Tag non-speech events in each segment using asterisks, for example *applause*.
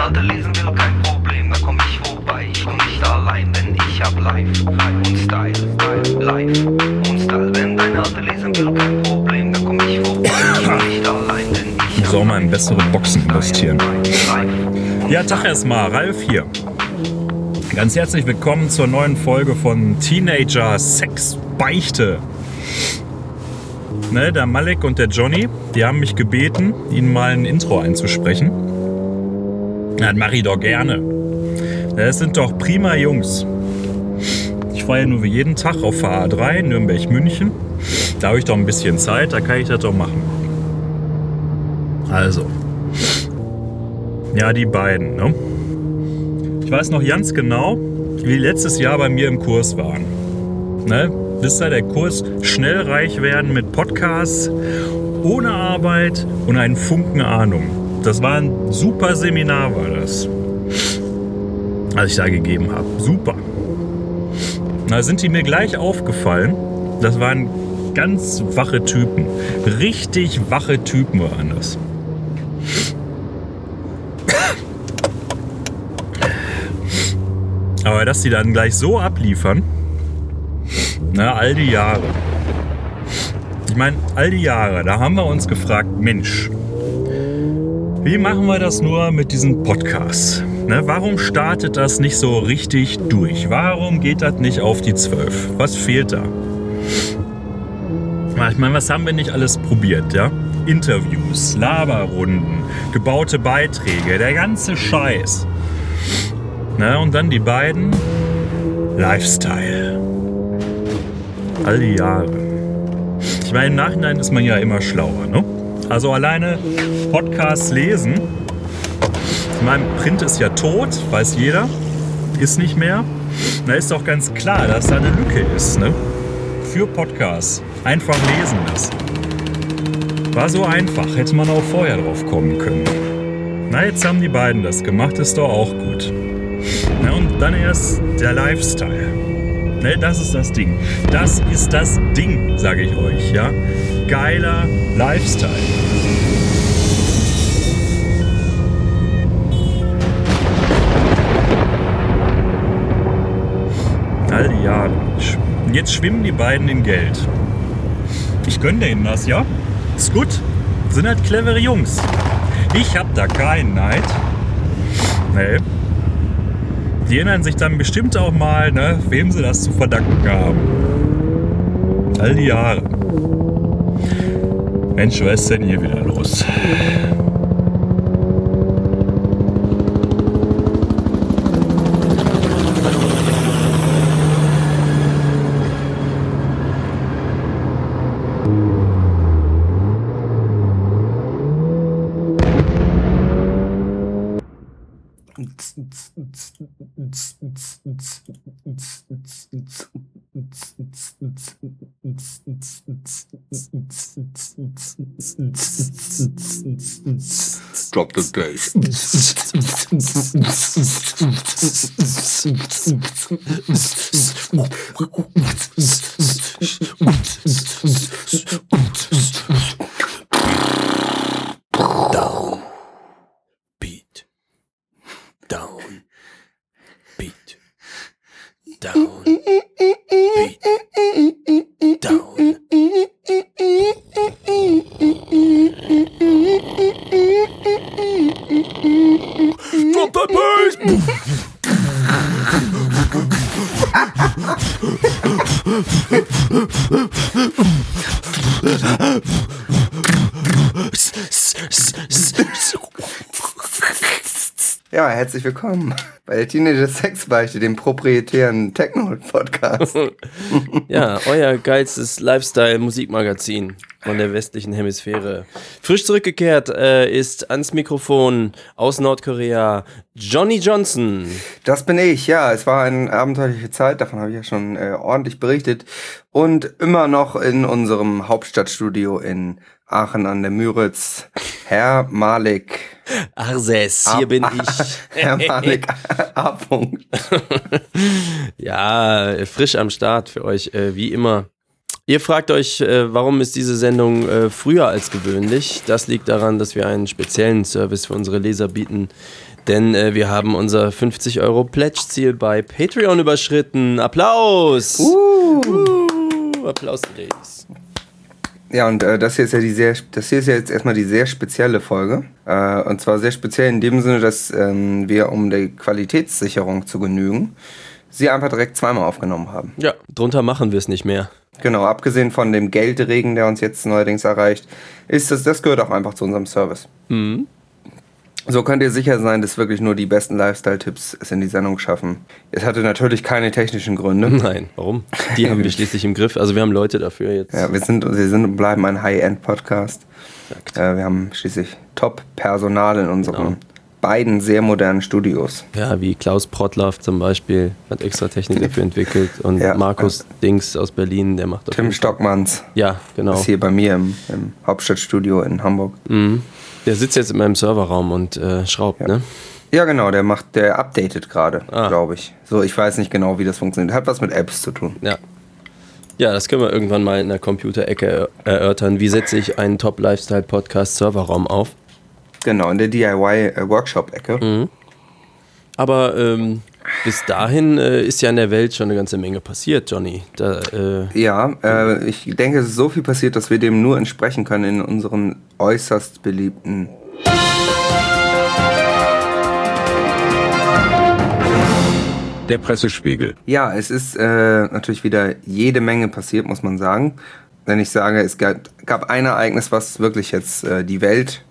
Alte lesen will, kein Problem, da komm ich vorbei. Ich komm nicht allein, denn ich hab Life und Style. Life und Style. Wenn deine Alte lesen will, kein Problem, da komm ich vorbei. Ich komm *laughs* nicht allein, denn ich Ich soll mal in bessere Boxen investieren. Ja, Tag erstmal, Ralf hier. Ganz herzlich willkommen zur neuen Folge von Teenager Sex Beichte. Ne, der Malek und der Johnny, die haben mich gebeten, ihnen mal ein Intro einzusprechen. Das mache ich doch gerne. Das sind doch prima Jungs. Ich fahre ja nur wie jeden Tag auf FA3 Nürnberg-München. Da habe ich doch ein bisschen Zeit, da kann ich das doch machen. Also. Ja, die beiden, ne? Ich weiß noch ganz genau, wie letztes Jahr bei mir im Kurs waren. Ne? Wisst ihr, der Kurs schnell reich werden mit Podcasts, ohne Arbeit und einen Funken Ahnung. Das war ein super Seminar, war das. Was ich da gegeben habe. Super. Da sind die mir gleich aufgefallen. Das waren ganz wache Typen. Richtig wache Typen waren das. Aber dass die dann gleich so abliefern, na, all die Jahre. Ich meine, all die Jahre, da haben wir uns gefragt, Mensch, wie machen wir das nur mit diesen Podcasts? Ne, warum startet das nicht so richtig durch? Warum geht das nicht auf die 12? Was fehlt da? Ich meine, was haben wir nicht alles probiert, ja? Interviews, Laberrunden, gebaute Beiträge, der ganze Scheiß. Na, und dann die beiden Lifestyle. All die Jahre. Ich meine, im Nachhinein ist man ja immer schlauer, ne? Also alleine Podcasts lesen. Ich meine, Print ist ja tot, weiß jeder. Ist nicht mehr. Da ist doch ganz klar, dass da eine Lücke ist, ne? Für Podcasts. Einfach lesen das. War so einfach, hätte man auch vorher drauf kommen können. Na, jetzt haben die beiden das gemacht, ist doch auch gut. Na, und dann erst der Lifestyle. Ne, das ist das Ding. Das ist das Ding, sage ich euch, ja. Geiler Lifestyle. All die Jahre. Jetzt schwimmen die beiden in Geld. Ich gönne denen das, ja? Ist gut. Sind halt clevere Jungs. Ich hab da keinen Neid. Nee. Die erinnern sich dann bestimmt auch mal, ne, wem sie das zu verdanken haben. All die Jahre. Mensch, was ist denn hier wieder los? *laughs* Drop the bass. *laughs* herzlich willkommen. Bei der Teenager Sexbeichte, dem proprietären Techno-Podcast. *laughs* Ja, euer geilstes Lifestyle-Musikmagazin von der westlichen Hemisphäre. Frisch zurückgekehrt äh, ist ans Mikrofon aus Nordkorea Johnny Johnson. Das bin ich, ja. Es war eine abenteuerliche Zeit, davon habe ich ja schon äh, ordentlich berichtet. Und immer noch in unserem Hauptstadtstudio in Aachen an der Müritz. Herr Malik. Arses, hier bin ich. *laughs* Herr Malik A. Punkt. *laughs* Ja, frisch am Start für euch, äh, wie immer. Ihr fragt euch, äh, warum ist diese Sendung äh, früher als gewöhnlich? Das liegt daran, dass wir einen speziellen Service für unsere Leser bieten. Denn äh, wir haben unser 50 Euro Pledge-Ziel bei Patreon überschritten. Applaus! Uh, Applaus, Ladies. Ja, und äh, das hier ist ja die sehr, das hier ist ja jetzt erstmal die sehr spezielle Folge. Äh, und zwar sehr speziell in dem Sinne, dass ähm, wir, um der Qualitätssicherung zu genügen, sie einfach direkt zweimal aufgenommen haben. Ja, drunter machen wir es nicht mehr. Genau, abgesehen von dem Geldregen, der uns jetzt neuerdings erreicht, ist das, das gehört auch einfach zu unserem Service. Mhm. So könnt ihr sicher sein, dass wirklich nur die besten Lifestyle-Tipps es in die Sendung schaffen. Es hatte natürlich keine technischen Gründe. *laughs* Nein, warum? Die haben wir schließlich im Griff. Also wir haben Leute dafür jetzt. Ja, wir sind, wir sind und bleiben ein High-End-Podcast. Äh, wir haben schließlich Top-Personal in unseren Genau. Beiden sehr modernen Studios. Ja, wie Klaus Prottlaff zum Beispiel hat extra Technik dafür entwickelt und Ja, Markus Dings aus Berlin, der macht auf Tim Stockmanns Ja, genau. ist hier bei mir im, im Hauptstadtstudio in Hamburg. Mhm. Der sitzt jetzt in meinem Serverraum und äh, schraubt, ne? Ja, genau, der macht, der updatet gerade, Ah. glaube ich. So, ich weiß nicht genau, wie das funktioniert. Hat was mit Apps zu tun. Ja. Ja, das können wir irgendwann mal in der Computerecke er- erörtern. Wie setze ich einen Top-Lifestyle-Podcast-Serverraum auf? Genau, in der DIY-Workshop-Ecke. Mhm. Aber ähm, bis dahin äh, ist ja in der Welt schon eine ganze Menge passiert, Johnny. Da, äh, Ja, äh, ich denke, es ist so viel passiert, dass wir dem nur entsprechen können in unseren äußerst beliebten. Der Pressespiegel. Ja, es ist äh, natürlich wieder jede Menge passiert, muss man sagen. Wenn ich sage, es gab, gab ein Ereignis, was wirklich jetzt äh, die Welt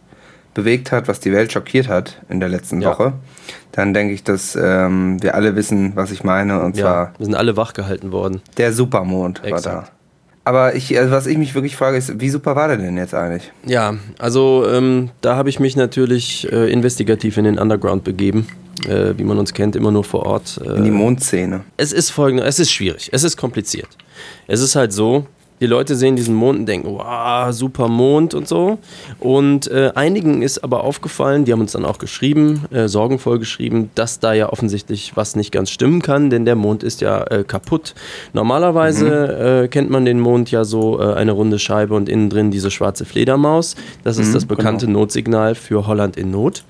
bewegt hat, was die Welt schockiert hat in der letzten Ja. Woche, dann denke ich, dass ähm, wir alle wissen, was ich meine. Und ja, zwar wir sind alle wachgehalten worden. der Supermond war da. Exakt. Aber ich, also was ich mich wirklich frage, ist, wie super war der denn jetzt eigentlich? Ja, also ähm, da habe ich mich natürlich äh, investigativ in den Underground begeben. Äh, wie man uns kennt, immer nur vor Ort. Äh, In die Mondszene. es ist folgende, es ist schwierig, es ist kompliziert. Es ist halt so, die Leute sehen diesen Mond und denken, wow, super Mond und so. Und äh, einigen ist aber aufgefallen, die haben uns dann auch geschrieben, äh, sorgenvoll geschrieben, dass da ja offensichtlich was nicht ganz stimmen kann, denn der Mond ist ja äh, kaputt. Normalerweise äh, kennt man den Mond ja so äh, eine runde Scheibe und innen drin diese schwarze Fledermaus. Das ist das bekannte Notsignal für Holland in Not.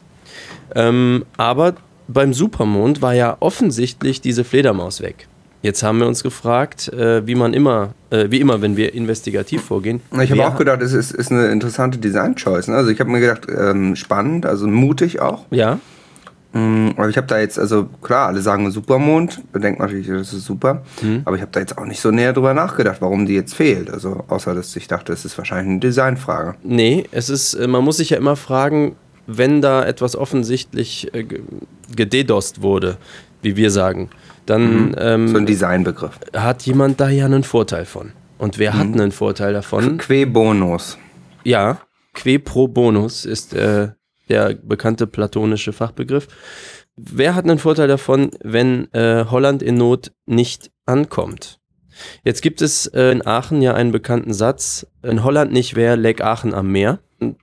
Ähm, aber beim Supermond war ja offensichtlich diese Fledermaus weg. Jetzt haben wir uns gefragt, äh, wie man immer, äh, wie immer, wenn wir investigativ vorgehen. Ich habe auch gedacht, es ist, ist eine interessante Design-Choice. Ne? Also ich habe mir gedacht, ähm, spannend, also mutig auch. Ja, Mm, Aber ich habe da jetzt, also klar, alle sagen Supermond, bedenkt natürlich, das ist super. Mhm. Aber ich habe da jetzt auch nicht so näher drüber nachgedacht, warum die jetzt fehlt. Also außer, dass ich dachte, es ist wahrscheinlich eine Designfrage. nee, es ist, äh, man muss sich ja immer fragen, wenn da etwas offensichtlich äh, ge- gededost wurde, wie wir sagen, dann ähm, So ein Designbegriff. hat jemand da ja einen Vorteil von. Und wer hat einen Vorteil davon? Que bonus. Ja, que pro bonus ist äh, der bekannte platonische Fachbegriff. Wer hat einen Vorteil davon, wenn äh, Holland in Not nicht ankommt? Jetzt gibt es äh, in Aachen ja einen bekannten Satz, in Holland nicht wäre, leck Aachen am Meer.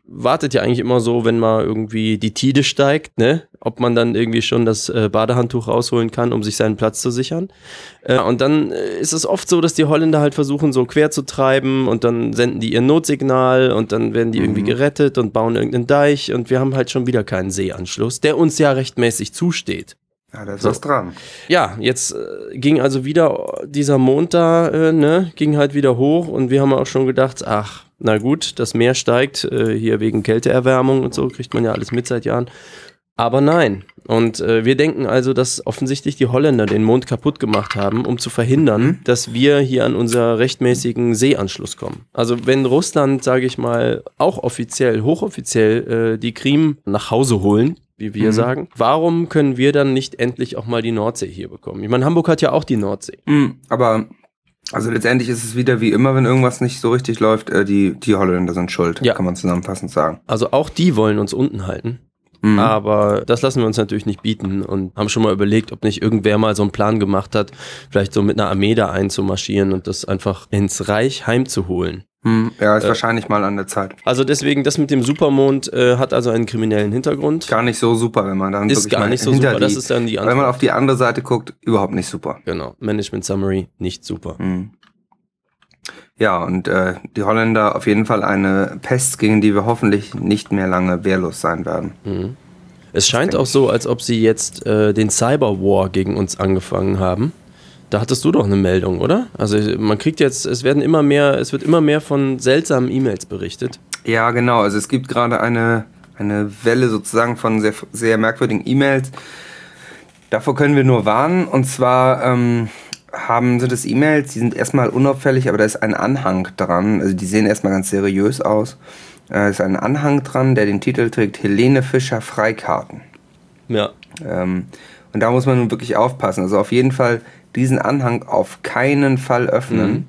Wartet ja eigentlich immer so, wenn mal irgendwie die Tide steigt, ne? Ob man dann irgendwie schon das äh, Badehandtuch rausholen kann, um sich seinen Platz zu sichern. Äh, und dann äh, ist es oft so, dass die Holländer halt versuchen, so quer zu treiben und dann senden die ihr Notsignal und dann werden die irgendwie gerettet und bauen irgendeinen Deich und wir haben halt schon wieder keinen Seeanschluss, der uns ja rechtmäßig zusteht. Ja, da ist So. was dran. Ja, jetzt äh, ging also wieder dieser Mond da, äh, ne, ging halt wieder hoch und wir haben auch schon gedacht, ach, na gut, das Meer steigt, äh, hier wegen Kälteerwärmung und so, kriegt man ja alles mit seit Jahren. Aber nein. Und äh, wir denken also, dass offensichtlich die Holländer den Mond kaputt gemacht haben, um zu verhindern, dass wir hier an unser rechtmäßigen Seeanschluss kommen. Also wenn Russland, sage ich mal, auch offiziell, hochoffiziell äh, die Krim nach Hause holen, wie wir sagen, warum können wir dann nicht endlich auch mal die Nordsee hier bekommen? Ich meine, Hamburg hat ja auch die Nordsee. Mm, Aber also letztendlich ist es wieder wie immer, wenn irgendwas nicht so richtig läuft, äh, die, die Holländer sind schuld, Ja. kann man zusammenfassend sagen. Also auch die wollen uns unten halten. Mhm. Aber das lassen wir uns natürlich nicht bieten und haben schon mal überlegt, ob nicht irgendwer mal so einen Plan gemacht hat, vielleicht so mit einer Armee da einzumarschieren und das einfach ins Reich heimzuholen. Hm, ja, ist Äh, wahrscheinlich mal an der Zeit. Also deswegen, das mit dem Supermond äh, hat also einen kriminellen Hintergrund. Gar nicht so super, wenn man dann Ist gar nicht so super, die, das ist dann die Wenn man auf die andere Seite guckt, überhaupt nicht super. Genau, Management Summary, nicht super. Hm. Ja, und äh, die Holländer auf jeden Fall eine Pest, gegen die wir hoffentlich nicht mehr lange wehrlos sein werden. Mhm. Es scheint auch so, als ob sie jetzt äh, den Cyberwar gegen uns angefangen haben. Da hattest du doch eine Meldung, oder? Also man kriegt jetzt, es werden immer mehr, es wird immer mehr von seltsamen E-Mails berichtet. Ja, genau. Also es gibt gerade eine, eine Welle sozusagen von sehr, sehr merkwürdigen E-Mails. Davor können wir nur warnen. Und zwar ähm, haben sind es E-Mails, die sind erstmal unauffällig, aber da ist ein Anhang dran. Also die sehen erstmal ganz seriös aus. Da ist ein Anhang dran, der den Titel trägt Helene Fischer Freikarten. Ja. Ähm, und da muss man nun wirklich aufpassen. Also auf jeden Fall diesen Anhang auf keinen Fall öffnen.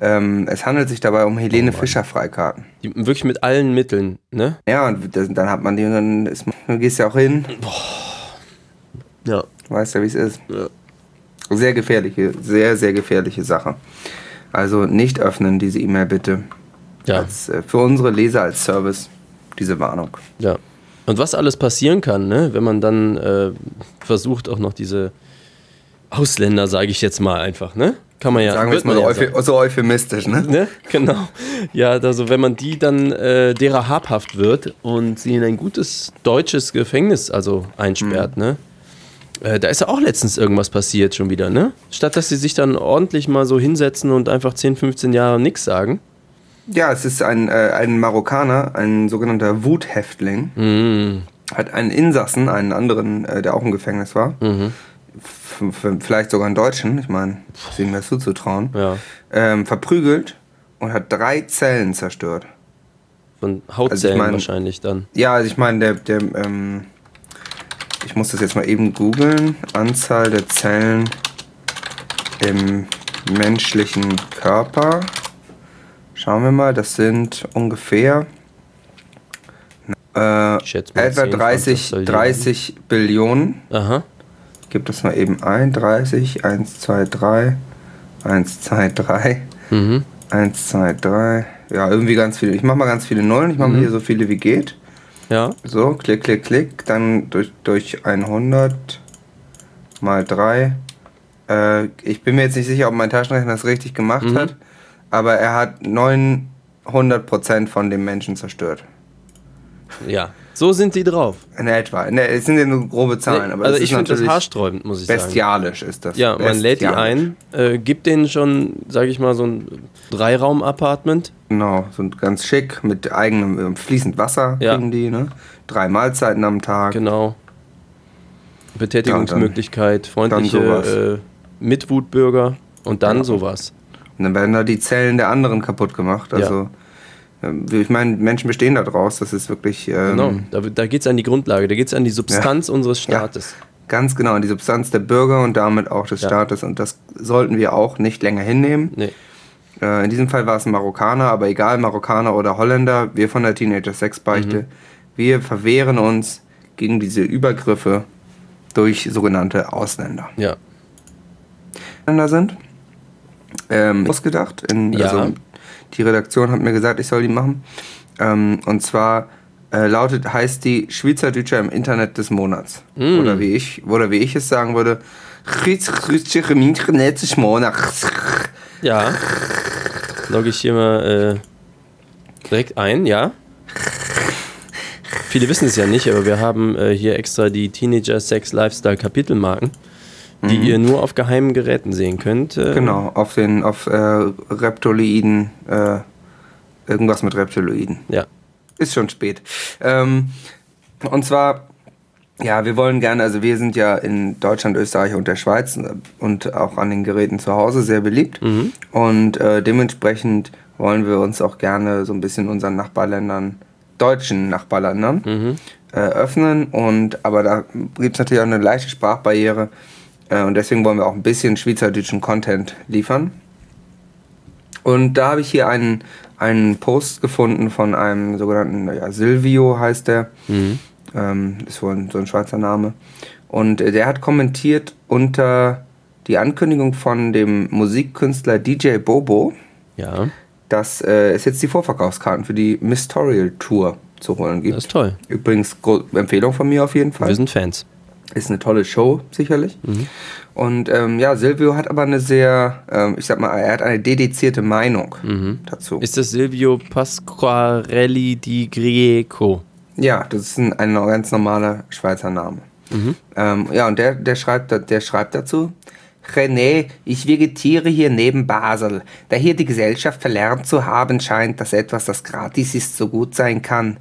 Ähm, es handelt sich dabei um Helene Fischer Freikarten. Die, wirklich mit allen Mitteln, ne? Ja, und das, dann hat man die und dann, ist, man- dann gehst ja auch hin, Ja. weißt ja, wie es ist. Ja. Sehr gefährliche, sehr, sehr gefährliche Sache. Also nicht öffnen diese E-Mail bitte. Ja. Als, äh, für unsere Leser als Service diese Warnung. Ja. Und was alles passieren kann, ne, wenn man dann äh, versucht, auch noch diese Ausländer, sage ich jetzt mal einfach, ne? Kann man ja. Sagen wir jetzt mal so, ja so euphemistisch, ne? Ne? Genau. Ja, also wenn man die dann äh, derer habhaft wird und sie in ein gutes deutsches Gefängnis also einsperrt, ne? Äh, da ist ja auch letztens irgendwas passiert schon wieder, ne? Statt dass sie sich dann ordentlich mal so hinsetzen und einfach 10, 15 Jahre nichts sagen. Ja, es ist ein, äh, ein Marokkaner, ein sogenannter Wuthäftling, Mhm. hat einen Insassen, einen anderen, äh, der auch im Gefängnis war, Mhm. Vielleicht sogar einen Deutschen, ich meine, ist ihm das zuzutrauen, Ja. ähm, verprügelt und hat drei Zellen zerstört. Von Hautzellen mein- wahrscheinlich dann. Ja, also ich meine, der, der, ähm, ich muss das jetzt mal eben googeln. Anzahl der Zellen im menschlichen Körper. Schauen wir mal, das sind ungefähr äh, Ich etwa 10, 30, 20 30 Billionen. Aha. Gib das mal eben ein. 30, 1, 2, 3, 1, 2, 3, Mhm. 1, 2, 3. Ja, irgendwie ganz viele. Ich mache mal ganz viele Nullen. Ich mache Mhm. mal hier so viele wie geht. Ja. So, klick, klick, klick. Dann durch, durch 100 mal 3. Äh, ich bin mir jetzt nicht sicher, ob mein Taschenrechner das richtig gemacht Mhm. hat. Aber er hat 900% von dem Menschen zerstört. Ja. So sind die drauf. In etwa. Der, es sind ja nur grobe Zahlen. aber also ich finde das haarsträubend, muss ich sagen. bestialisch ist das. Ja, man lädt die Bestialisch. ein, äh, gibt denen schon, sage ich mal, so ein Dreiraum-Apartment. Genau, sind ganz schick mit eigenem äh, fließend Wasser Ja. kriegen die, ne? Drei Mahlzeiten am Tag. Genau. Betätigungsmöglichkeit, freundliche äh, Mitwutbürger und dann Ja. sowas. Und dann werden da die Zellen der anderen kaputt gemacht. Also, ähm, ich meine, Menschen bestehen da draus. Das ist wirklich ähm, Genau. Da, da geht es an die Grundlage, da geht es an die Substanz unseres Staates. ganz genau die Substanz der Bürger und damit auch des Ja. Staates. Und das sollten wir auch nicht länger hinnehmen. Nee. Äh, in diesem Fall war es ein Marokkaner, aber egal, Marokkaner oder Holländer, wir von der Teenager Sex Beichte, Mhm. wir verwehren uns gegen diese Übergriffe durch sogenannte Ausländer. Ja. Ausländer sind. Ähm, ausgedacht. In, Ja. also, die Redaktion hat mir gesagt, ich soll die machen. Ähm, und zwar äh, lautet, heißt die Schweizerdeutscher im Internet des Monats. Mm. Oder wie ich, oder wie ich es sagen würde, Schweizerdeutscher im Internet des Monats. Ja. Logge ich hier mal äh, direkt ein, ja. Viele wissen es ja nicht, aber wir haben äh, hier extra die Teenager Sex Lifestyle Kapitelmarken, die ihr nur auf geheimen Geräten sehen könnt. Äh, Genau, auf den, auf äh, Reptiloiden, äh, irgendwas mit Reptiloiden. Ja. Ist schon spät. Ähm, und zwar, ja, wir wollen gerne, also wir sind ja in Deutschland, Österreich und der Schweiz äh, und auch an den Geräten zu Hause sehr beliebt. Und äh, dementsprechend wollen wir uns auch gerne so ein bisschen unseren Nachbarländern, deutschen Nachbarländern, äh, öffnen. Und aber da gibt es natürlich auch eine leichte Sprachbarriere. Äh, und deswegen wollen wir auch ein bisschen schweizerdeutschen Content liefern. Und da habe ich hier einen, einen Post gefunden von einem sogenannten, ja, Silvio heißt der. Ähm, ist wohl ein, so ein Schweizer Name. Und äh, der hat kommentiert unter die Ankündigung von dem Musikkünstler DJ Bobo, Ja, dass äh, es jetzt die Vorverkaufskarten für die Mystorial Tour zu holen gibt. das ist toll. Übrigens, Empfehlung von mir auf jeden Fall. Wir sind Fans. Ist eine tolle Show, sicherlich. Mhm. Und ähm, ja, Silvio hat aber eine sehr, ähm, ich sag mal, er hat eine dedizierte Meinung dazu. Mhm. Ist das Silvio Pasquarelli di Grieco? Ja, das ist ein, ein ganz normaler Schweizer Name. Ähm, ja, und der, der, schreibt, der schreibt dazu, René, ich vegetiere hier neben Basel, da hier die Gesellschaft verlernt zu haben scheint, dass etwas, das gratis ist, so gut sein kann.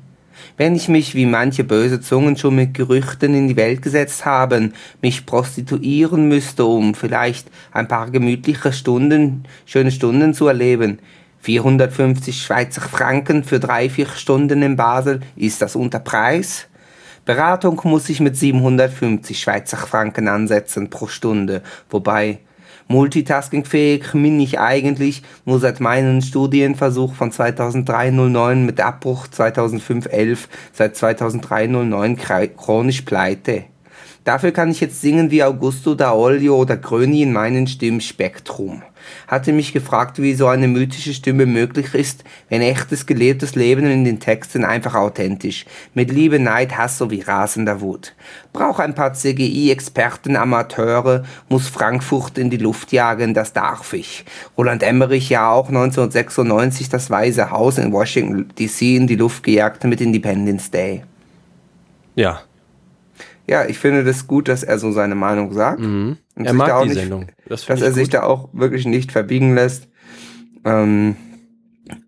Wenn ich mich, wie manche böse Zungen schon mit Gerüchten in die Welt gesetzt haben, mich prostituieren müsste, um vielleicht ein paar gemütliche Stunden, schöne Stunden zu erleben. 450 Schweizer Franken für drei, vier Stunden in Basel, ist das unter Preis? Beratung muss ich mit 750 Schweizer Franken ansetzen pro Stunde, wobei multitaskingfähig bin ich eigentlich nur seit meinem Studienversuch von 2003-09 mit Abbruch 2005-11 seit 2003-09 kra- chronisch pleite. Dafür kann ich jetzt singen wie Augusto da Olio oder Gröni in meinem Stimmspektrum. Hatte mich gefragt, wie so eine mythische Stimme möglich ist, wenn echtes gelebtes Leben in den Texten einfach authentisch, mit Liebe, Neid, Hass sowie rasender Wut. Brauch ein paar CGI-Experten, Amateure, muss Frankfurt in die Luft jagen, das darf ich. Roland Emmerich ja auch 1996 das Weiße Haus in Washington DC in die Luft gejagt mit Independence Day. Ja. Ja, ich finde das gut, dass er so seine Meinung sagt. Und Er mag die nicht, Sendung. Das dass er sich gut. da auch wirklich nicht verbiegen lässt. Ähm,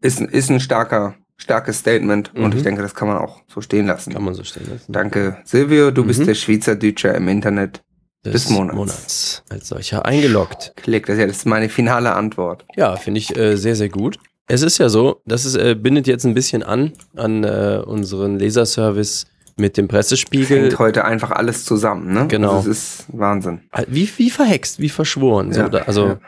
ist, ein- ist ein starker, starkes Statement und ich denke, das kann man auch so stehen lassen. Mhm. Kann man so stehen lassen. Danke, Silvio, du Mhm. bist der Schweizerdeutscher im Internet. des Monats. Als solcher eingeloggt. Klick, das ist ja das ist meine finale Antwort. Ja, finde ich äh, sehr, sehr gut. Es ist ja so, das ist, äh, bindet jetzt ein bisschen an an äh, unseren Leserservice mit dem Pressespiegel. Hängt heute einfach alles zusammen, ne? Genau. Also es ist Wahnsinn. Wie, wie verhext, wie verschworen. So, Ja, da, also, ja.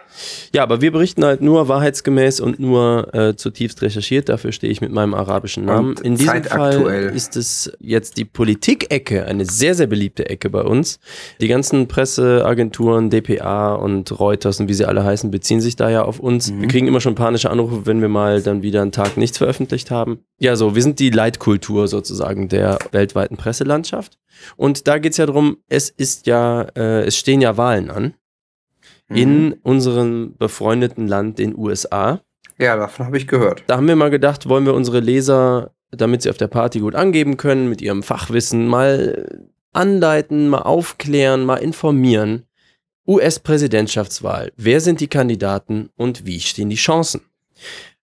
ja. aber wir berichten halt nur wahrheitsgemäß und nur äh, zutiefst recherchiert. Dafür stehe ich mit meinem arabischen Namen. Und In diesem Fall ist es jetzt die Politik-Ecke, eine sehr, sehr beliebte Ecke bei uns. Die ganzen Presseagenturen, dpa und Reuters und wie sie alle heißen, beziehen sich da ja auf uns. Mhm. Wir kriegen immer schon panische Anrufe, wenn wir mal dann wieder einen Tag nichts veröffentlicht haben. Ja, so, wir sind die Leitkultur sozusagen der weltweiten Presselandschaft. Und da geht's ja drum, es ist ja, äh, es stehen ja Wahlen an Mhm. in unserem befreundeten Land, den USA. Ja, davon habe ich gehört. Da haben wir mal gedacht, wollen wir unsere Leser, damit sie auf der Party gut angeben können, mit ihrem Fachwissen mal anleiten, mal aufklären, mal informieren. US-Präsidentschaftswahl. Wer sind die Kandidaten und wie stehen die Chancen?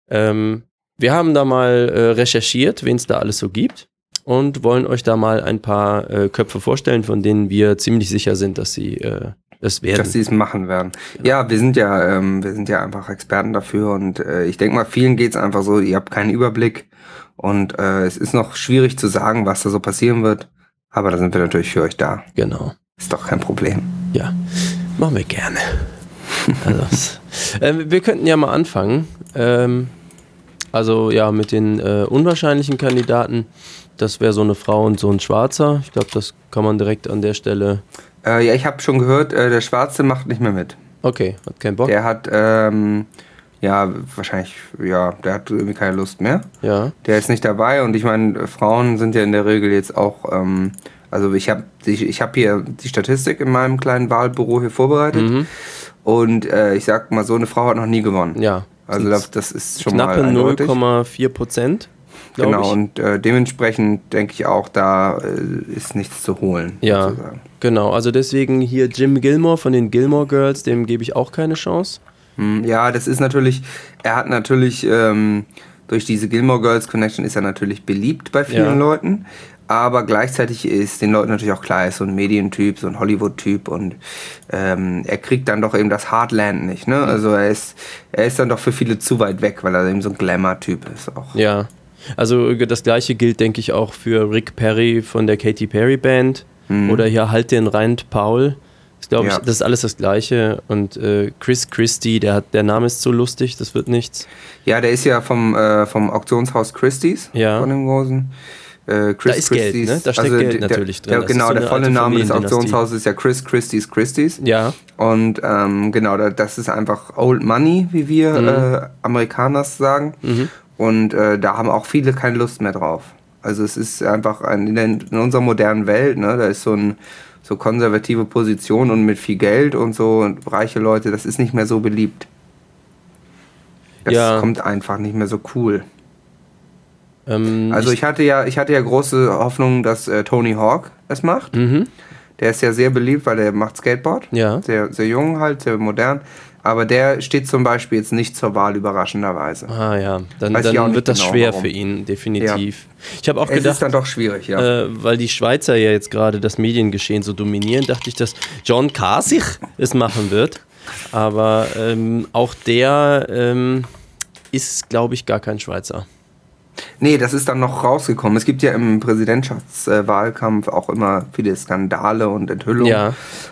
Ähm, wir haben da mal äh, recherchiert, wen es da alles so gibt und wollen euch da mal ein paar äh, Köpfe vorstellen, von denen wir ziemlich sicher sind, dass sie äh, es werden. dass sie es machen werden. Ja, wir sind ja, ähm, wir sind ja einfach Experten dafür und äh, ich denke mal, vielen geht's einfach so, ihr habt keinen Überblick und äh, es ist noch schwierig zu sagen, was da so passieren wird, aber da sind wir natürlich für euch da. genau. Ist doch kein Problem. Ja, machen wir gerne. Also, *laughs* ähm, wir könnten ja mal anfangen. Ähm, also ja, mit den äh, unwahrscheinlichen Kandidaten. Das wäre so eine Frau und so ein Schwarzer. Ich glaube, das kann man direkt an der Stelle. Äh, ja, ich habe schon gehört, äh, der Schwarze macht nicht mehr mit. Okay, hat keinen Bock. Der hat, ähm, ja, wahrscheinlich, ja, der hat irgendwie keine Lust mehr. Ja. Der ist nicht dabei und ich meine, Frauen sind ja in der Regel jetzt auch, ähm, also ich habe ich, ich hab hier die Statistik in meinem kleinen Wahlbüro hier vorbereitet Mhm. und äh, ich sag mal, so eine Frau hat noch nie gewonnen. Ja. Also das, das ist schon Knappe mal eindeutig. 0,4 Prozent. Glaub Genau, ich. und äh, dementsprechend denke ich auch, da äh, ist nichts zu holen. Ja, sozusagen. genau. Also deswegen hier Jim Gilmore von den Gilmore Girls, dem gebe ich auch keine Chance. Hm, Ja, das ist natürlich, er hat natürlich, ähm, durch diese Gilmore Girls Connection ist er natürlich beliebt bei vielen Ja. Leuten. Aber gleichzeitig ist den Leuten natürlich auch klar, er ist so ein Medientyp, so ein Hollywood-Typ und ähm, er kriegt dann doch eben das Heartland nicht. Ne? Also er ist, er ist dann doch für viele zu weit weg, weil er eben so ein Glamour-Typ ist auch. Ja. Also das gleiche gilt, denke ich, auch für Rick Perry von der Katy Perry Band. Oder hier Halt den Reint Paul. Ich glaube, Ja. das ist alles das Gleiche. Und äh, Chris Christie, der, hat, der Name ist so lustig, das wird nichts. Ja, der ist ja vom, äh, vom Auktionshaus Christie's, Ja. von dem großen. Äh, Chris Da ist Geld, Christie's- ne? Da steckt Geld der, natürlich drin. Der, ist genau, so der volle Name des. Auktionshauses ist ja Chris Christie's Christie's. Ja, Und ähm, genau, da- das ist einfach Old Money, wie wir Mhm. äh, Amerikaners sagen. Und äh, da haben auch viele keine Lust mehr drauf. Also es ist einfach ein, in, der, in unserer modernen Welt, ne, da ist so ein so konservative Position und mit viel Geld und so und reiche Leute, das ist nicht mehr so beliebt. Das Ja. kommt einfach nicht mehr so cool. Ähm, Also ich hatte ja, ich hatte ja große Hoffnung, dass äh, Tony Hawk es macht. Mhm. Der ist ja sehr beliebt, weil der macht Skateboard. Ja. Sehr, sehr jung halt, sehr modern. Aber der steht zum Beispiel jetzt nicht zur Wahl, überraschenderweise. Ah ja, dann, dann wird das genau, schwer warum. für ihn, definitiv. Ich habe auch Es ist gedacht, dann doch schwierig, ja. äh, weil die Schweizer ja jetzt gerade das Mediengeschehen so dominieren, dachte ich, dass John Kasich es machen wird. Aber ähm, auch der ähm, ist, glaube ich, gar kein Schweizer. Nee, das ist dann noch rausgekommen. Es gibt ja im Präsidentschaftswahlkampf auch immer viele Skandale und Enthüllungen. Ja.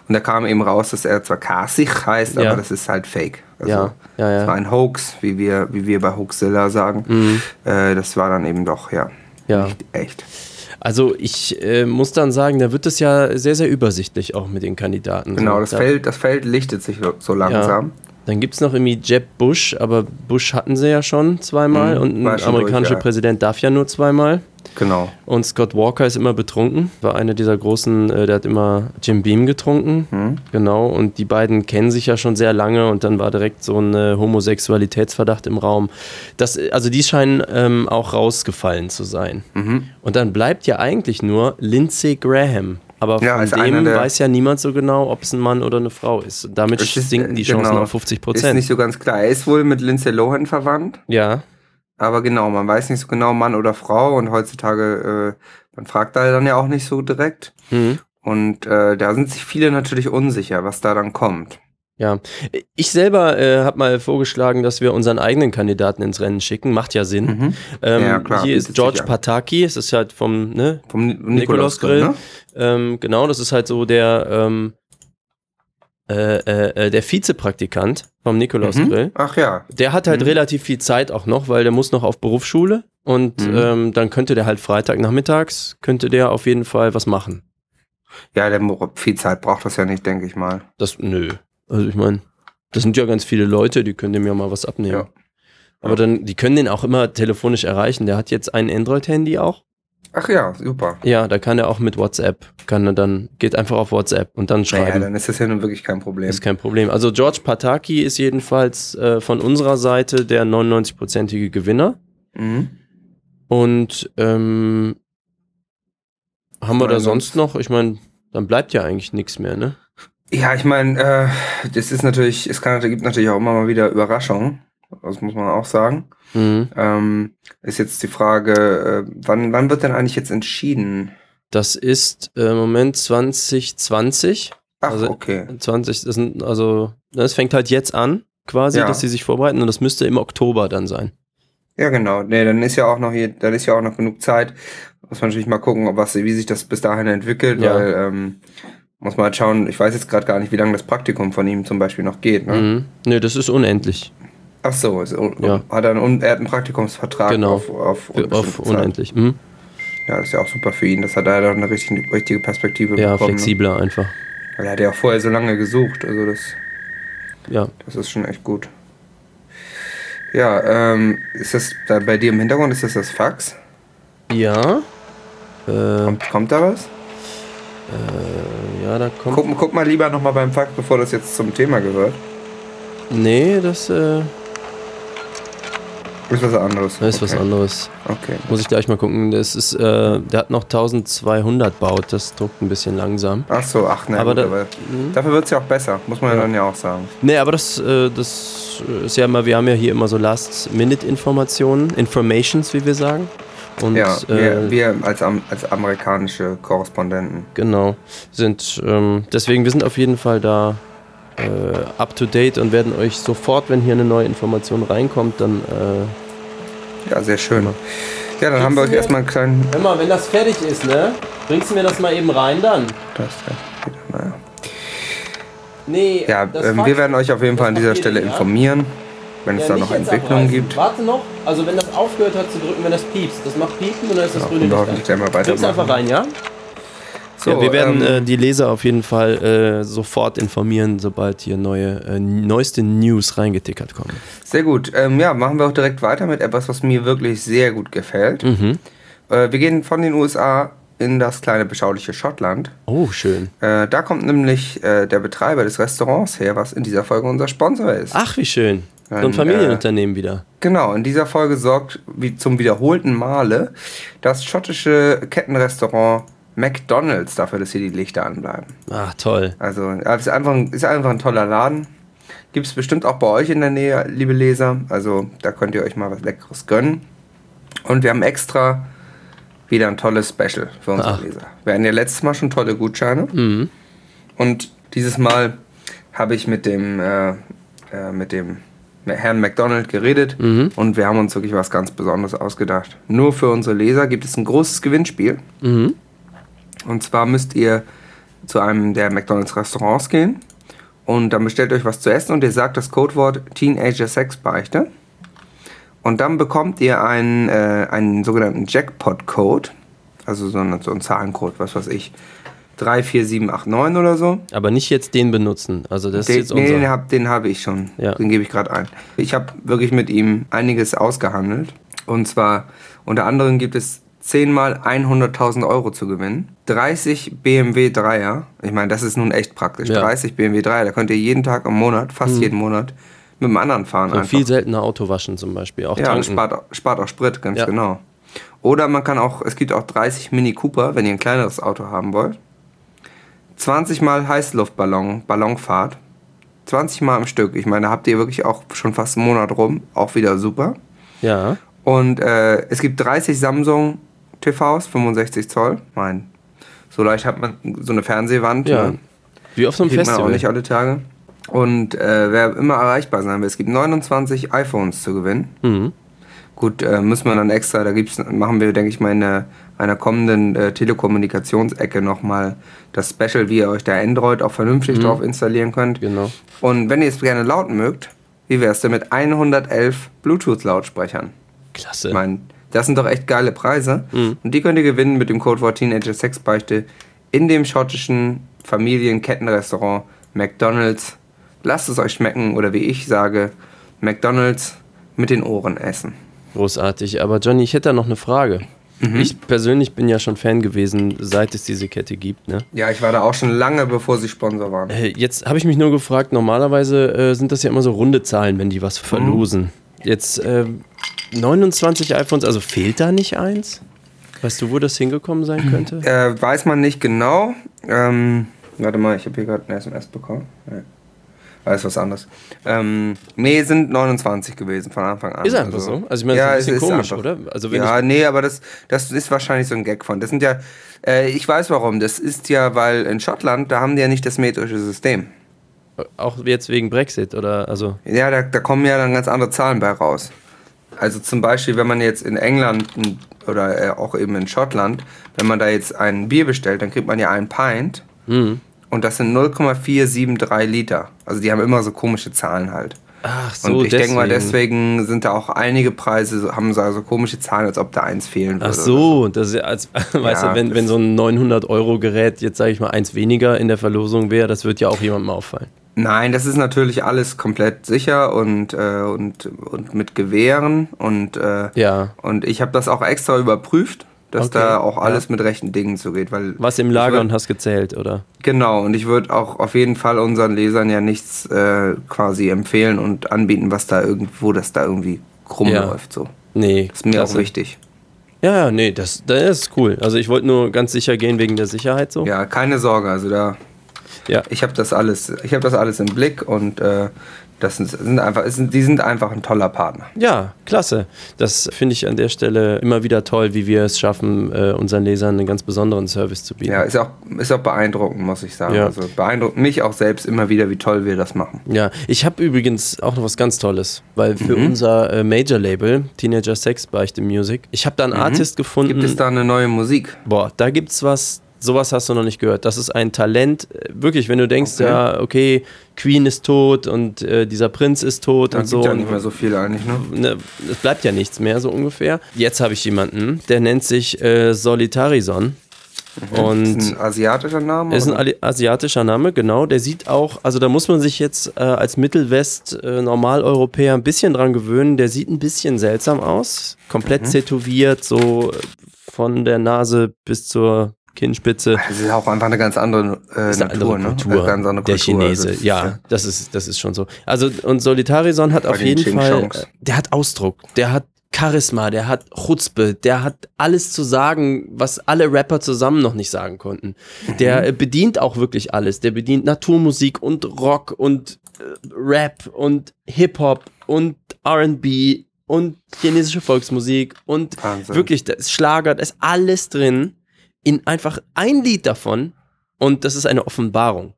Und da kam eben raus, dass er zwar Kasich heißt, Ja. aber das ist halt Fake. Also, Ja, ja, ja. Das war ein Hoax, wie wir, wie wir bei Hoaxilla sagen. Äh, das war dann eben doch, ja, Mhm. Ja. nicht echt. Also ich äh, muss dann sagen, da wird es ja sehr, sehr übersichtlich auch mit den Kandidaten. Genau, das da, Feld, das Feld lichtet sich so- so langsam. Dann gibt es noch irgendwie Jeb Bush, aber Bush hatten sie ja schon zweimal Mhm, und ein amerikanischer durch, ja. Präsident darf ja nur zweimal. Genau. Und Scott Walker ist immer betrunken. War einer dieser großen, äh, der hat immer Jim Beam getrunken. Mhm. Genau. Und die beiden kennen sich ja schon sehr lange und dann war direkt so ein äh, Homosexualitätsverdacht im Raum. Das, also die scheinen ähm, auch rausgefallen zu sein. Mhm. Und dann bleibt ja eigentlich nur Lindsey Graham. Aber Ja, von ist einer dem weiß ja niemand so genau, ob es ein Mann oder eine Frau ist. Und damit ist, sinken die äh, Chancen genau. auf 50% Ist Prozent. nicht so ganz klar. Er ist wohl mit Lindsay Lohan verwandt. Ja. Aber genau, man weiß nicht so genau, Mann oder Frau. Und heutzutage, äh, man fragt da dann ja auch nicht so direkt. Mhm. Und äh, da sind sich viele natürlich unsicher, was da dann kommt. Ja, ich selber äh, habe mal vorgeschlagen, dass wir unseren eigenen Kandidaten ins Rennen schicken. Macht ja Sinn. Mhm. Ähm, Ja, klar, hier ist George. Pataki, es ist halt vom ne, Vom Ni- Nikolaus Grill. ne? Ähm, genau, das ist halt so der ähm, äh, äh, äh, der Vizepraktikant vom Nikolaus Mhm. Grill. Ach ja. Der hat halt Mhm. relativ viel Zeit auch noch, weil der muss noch auf Berufsschule und Mhm. ähm, dann könnte der halt Freitagnachmittags könnte der auf jeden Fall was machen. Ja, der viel Zeit braucht das ja nicht, denke ich mal. Das nö. Also ich meine, das sind ja ganz viele Leute, die können dem ja mal was abnehmen. Ja. Aber dann, die können den auch immer telefonisch erreichen. Der hat jetzt ein Android-Handy auch. Ach ja, super. Ja, da kann er auch mit WhatsApp, kann er dann, geht einfach auf WhatsApp und dann Naja, schreiben. dann ist das ja nun wirklich kein Problem. ist kein Problem. Also George Pataki ist jedenfalls äh, von unserer Seite der 99-prozentige Gewinner. Mhm. Und ähm, haben wir da sonst noch? Ich meine, dann bleibt ja eigentlich nichts mehr, ne? Ja, ich meine, äh, das ist natürlich, es kann, gibt natürlich auch immer mal wieder Überraschungen. Das muss man auch sagen. Mhm. Ähm, ist jetzt die Frage, äh, wann, wann wird denn eigentlich jetzt entschieden? Das ist äh, im Moment 2020. Ach, Also- okay. 20, das sind also, das fängt halt jetzt an, quasi, Ja. dass sie sich vorbereiten und das müsste im Oktober dann sein. Ja, genau. Nee, dann ist ja auch noch hier, dann ist ja auch noch genug Zeit. Muss man natürlich mal gucken, ob was, wie sich das bis dahin entwickelt, Ja. weil ähm, muss man halt schauen, ich weiß jetzt gerade gar nicht, wie lange das Praktikum von ihm zum Beispiel noch geht. Ne? Mhm. Nee, das ist unendlich. Ach so, ist, Ja. hat er, einen, un- er hat einen Praktikumsvertrag Genau. auf, auf, auf unendlich. Mhm. Ja, das ist ja auch super für ihn. Das hat er dann eine richtige, richtige Perspektive Ja, bekommen. flexibler einfach. Ne? Weil er hat ja auch vorher so lange gesucht. Also das, Ja. das ist schon echt gut. Ja, ähm, ist das da bei dir im Hintergrund, ist das das Fax? Ja. Äh, Kommt, kommt da was? Ja, da kommt. Guck, guck mal lieber nochmal beim Fax, bevor das jetzt zum Thema gehört. Nee, das, äh, Ist was anderes. das ist was okay. anderes. Okay. Muss ich gleich mal gucken. Das ist, äh, der hat noch 1200 baut. Das druckt ein bisschen langsam. Ach so, ach ne, Aber da- aber Mhm. dafür wird es ja auch besser, muss man ja. Ja. dann ja auch sagen. Nee, aber das, äh, das ist ja immer, wir haben ja hier immer so Last-Minute-Informationen, Informations, wie wir sagen. Und ja, äh, wir, wir als, als amerikanische Korrespondenten. Genau, sind ähm, deswegen, wir sind auf jeden Fall da äh, up to date und werden euch sofort, wenn hier eine neue Information reinkommt, dann. Äh, Ja, sehr schön. Immer. Ja, dann haben wir euch wir- erstmal einen kleinen. Hör mal, wenn das fertig ist, ne? Bringst du mir das mal eben rein dann? Das, ja, naja. Nee. ja ähm, wir werden euch auf jeden Fall an dieser Stelle informieren, wenn es Ja, da noch Entwicklungen gibt. Warte noch, also wenn das aufgehört hat zu drücken, wenn das piepst, das macht piepen und dann ist das Ja, grüne Licht hoffentlich an. gleich mal Bring's einfach weitermachen. rein, ja? So, ja, wir werden ähm, äh, die Leser auf jeden Fall äh, sofort informieren, sobald hier neue, äh, neueste News reingetickert kommen. Sehr gut. Ähm, ja, machen wir auch direkt weiter mit etwas, was mir wirklich sehr gut gefällt. Mhm. Äh, wir gehen von den USA in das kleine beschauliche Schottland. Oh, schön. Äh, da kommt nämlich äh, der Betreiber des Restaurants her, was in dieser Folge unser Sponsor ist. Ach, wie schön. So ein Familienunternehmen wieder. Genau, in dieser Folge sorgt wie zum wiederholten Male das schottische Kettenrestaurant McDonald's dafür, dass hier die Lichter anbleiben. Ach, toll. Also, ist einfach, ein- ist einfach ein toller Laden. Gibt es bestimmt auch bei euch in der Nähe, liebe Leser. Also, da könnt ihr euch mal was Leckeres gönnen. Und wir haben extra wieder ein tolles Special für unsere Ah. Leser. Wir hatten ja letztes Mal schon tolle Gutscheine. Mhm. Und dieses Mal habe ich mit dem, äh, äh, mit dem Herrn McDonald geredet Mhm. und wir haben uns wirklich was ganz Besonderes ausgedacht. Nur für unsere Leser gibt es ein großes Gewinnspiel. Mhm. Und zwar müsst ihr zu einem der McDonalds Restaurants gehen und dann bestellt euch was zu essen und ihr sagt das Codewort Teenager Sexbeichte. Und dann bekommt ihr einen, äh, einen sogenannten Jackpot-Code, also so, einen- so einen Zahlencode, was weiß ich, 34789 oder so. Aber nicht jetzt den benutzen. Also das ist Den, jetzt nee, unser. den habe den hab ich schon. Ja. Den gebe ich gerade ein. Ich habe wirklich mit ihm einiges ausgehandelt. Und zwar unter anderem gibt es 10 mal 100.000 Euro zu gewinnen. 30 BMW 3er. Ich meine, das ist nun echt praktisch. Ja. Mhm. 30 BMW 3er. Da könnt ihr jeden Tag im Monat, fast jeden Monat, mit dem anderen fahren. So einfach. viel seltener Auto waschen zum Beispiel. Auch Ja, und tanken. spart, auch- spart auch Sprit, ganz Ja. genau. Oder man kann auch, es gibt auch 30 Mini Cooper, wenn ihr ein kleineres Auto haben wollt. 20 mal Heißluftballon, Ballonfahrt. 20 mal am Stück. Ich meine, da habt ihr wirklich auch schon fast einen Monat rum. Auch wieder super. Ja. Und äh, es gibt 30 Samsung TVs, 65 Zoll. Mein, so leicht hat man so eine Fernsehwand. Ja. Ne? Wie auf so einem Kriegt man auch Festival. nicht alle Tage. Und äh, wer immer erreichbar sein will, es gibt 29 iPhones zu gewinnen. Mhm. Gut, äh, müssen wir dann extra, da gibt's, machen wir, denke ich mal, in einer, einer kommenden äh, Telekommunikationsecke nochmal das Special, wie ihr euch da Android auch vernünftig drauf installieren könnt. Genau. Und wenn ihr es gerne laut mögt, wie wär's denn mit 111 Bluetooth-Lautsprechern? Klasse. Ich meine, das sind doch echt geile Preise. Mhm. Und die könnt ihr gewinnen mit dem Codewort Teenager Sexbeichte in dem schottischen Familienkettenrestaurant McDonald's. Lasst es euch schmecken oder wie ich sage, McDonald's mit den Ohren essen. Großartig. Aber Johnny, ich hätte da noch eine Frage. Mhm. Ich persönlich bin ja schon Fan gewesen, seit es diese Kette gibt. Ne? Ja, ich war da auch schon lange, bevor sie Sponsor waren. Äh, Jetzt habe ich mich nur gefragt, normalerweise äh, sind das ja immer so runde Zahlen, wenn die was Mhm. verlosen. Jetzt ähm, 29 iPhones, also fehlt da nicht eins? Weißt du, wo das hingekommen sein könnte? Äh, weiß man nicht genau. Ähm, warte mal, ich habe hier gerade eine SMS bekommen. Ist was anderes. Ähm, nee, sind 29 gewesen von Anfang an. Ist einfach so? Also ich meine, das ist ein bisschen komisch, oder? Also wenn ja, nee, aber das, das ist wahrscheinlich so ein Gag von. Das sind ja, äh, ich weiß warum. Das ist ja, weil in Schottland, da haben die ja nicht das metrische System. Auch jetzt wegen Brexit oder also. Ja, da, da kommen ja dann ganz andere Zahlen bei raus. Also zum Beispiel, wenn man jetzt in England oder äh, auch eben in Schottland, wenn man da jetzt ein Bier bestellt, dann kriegt man ja einen Pint Hm. Und das sind 0,473 Liter. Also die haben immer so komische Zahlen halt. Ach so, und ich denke mal, deswegen sind da auch einige Preise, haben so also komische Zahlen, als ob da eins fehlen würde. Ach so, das ist ja als, *laughs* weißt du, wenn, wenn so ein 900 Euro Gerät jetzt sage ich mal eins weniger in der Verlosung wäre, das wird ja auch jemandem auffallen. Nein, das ist natürlich alles komplett sicher und, äh, und, und mit Gewehren und, äh, Ja. und ich habe das auch extra überprüft, dass Okay, da auch ja. alles mit rechten Dingen zugeht. Weil Was im Lager und hast gezählt, oder? Genau, und ich würde auch auf jeden Fall unseren Lesern ja nichts äh, quasi empfehlen und anbieten, was da irgendwo, das da irgendwie krumm Ja. läuft. So. Nee. Das ist mir klasse. auch wichtig. Ja, ja, nee, das, das ist cool. Also ich wollte nur ganz sicher gehen wegen der Sicherheit so. Ja, keine Sorge, also da Ja. ich habe das alles, ich habe das alles im Blick und äh, das sind, einfach, es die sind einfach ein toller Partner. Ja, klasse. Das finde ich an der Stelle immer wieder toll, wie wir es schaffen, äh, unseren Lesern einen ganz besonderen Service zu bieten. Ja, ist auch, ist auch beeindruckend, muss ich sagen. Ja. Also beeindruckt mich auch selbst immer wieder, wie toll wir das machen. Ja, ich habe übrigens auch noch was ganz Tolles, weil für Mhm. unser äh, Major-Label, Teenager Sex Beichte Music, ich habe da einen Artist gefunden. Mhm. Gibt es da eine neue Musik? Boah, da gibt's was, sowas hast du noch nicht gehört. Das ist ein Talent, wirklich, wenn du denkst, Okay. ja, okay, Queen ist tot und äh, dieser Prinz ist tot Da und so. gibt ja nicht mehr so viel eigentlich, ne? ne, es bleibt ja nichts mehr, so ungefähr. Jetzt habe ich jemanden, der nennt sich äh, Solitarison. Und Ist ein asiatischer Name? ist ein oder? Asiatischer Name, genau. Der sieht auch, also da muss man sich jetzt äh, als Mittelwest äh, ein bisschen dran gewöhnen. Der sieht ein bisschen seltsam aus. Komplett tätowiert, so äh, von der Nase bis zur Kinnspitze. Das ist auch einfach eine ganz andere, äh, ist eine Natur, andere ne? Kultur, Eine ganz andere der Kultur. Chinese. Also, ja, das ist, das ist schon so. Also, und Solitarison hat Bei auf den jeden Ching Fall, Chongs. äh, der hat Ausdruck, der hat Charisma, der hat Chutzpe, der hat alles zu sagen, was alle Rapper zusammen noch nicht sagen konnten. Mhm. Der äh, bedient auch wirklich alles. Der bedient Naturmusik und Rock und äh, Rap und Hip-Hop und R&B und chinesische Volksmusik und Wahnsinn. wirklich, das Schlager, da ist alles drin in einfach ein Lied davon und das ist eine Offenbarung.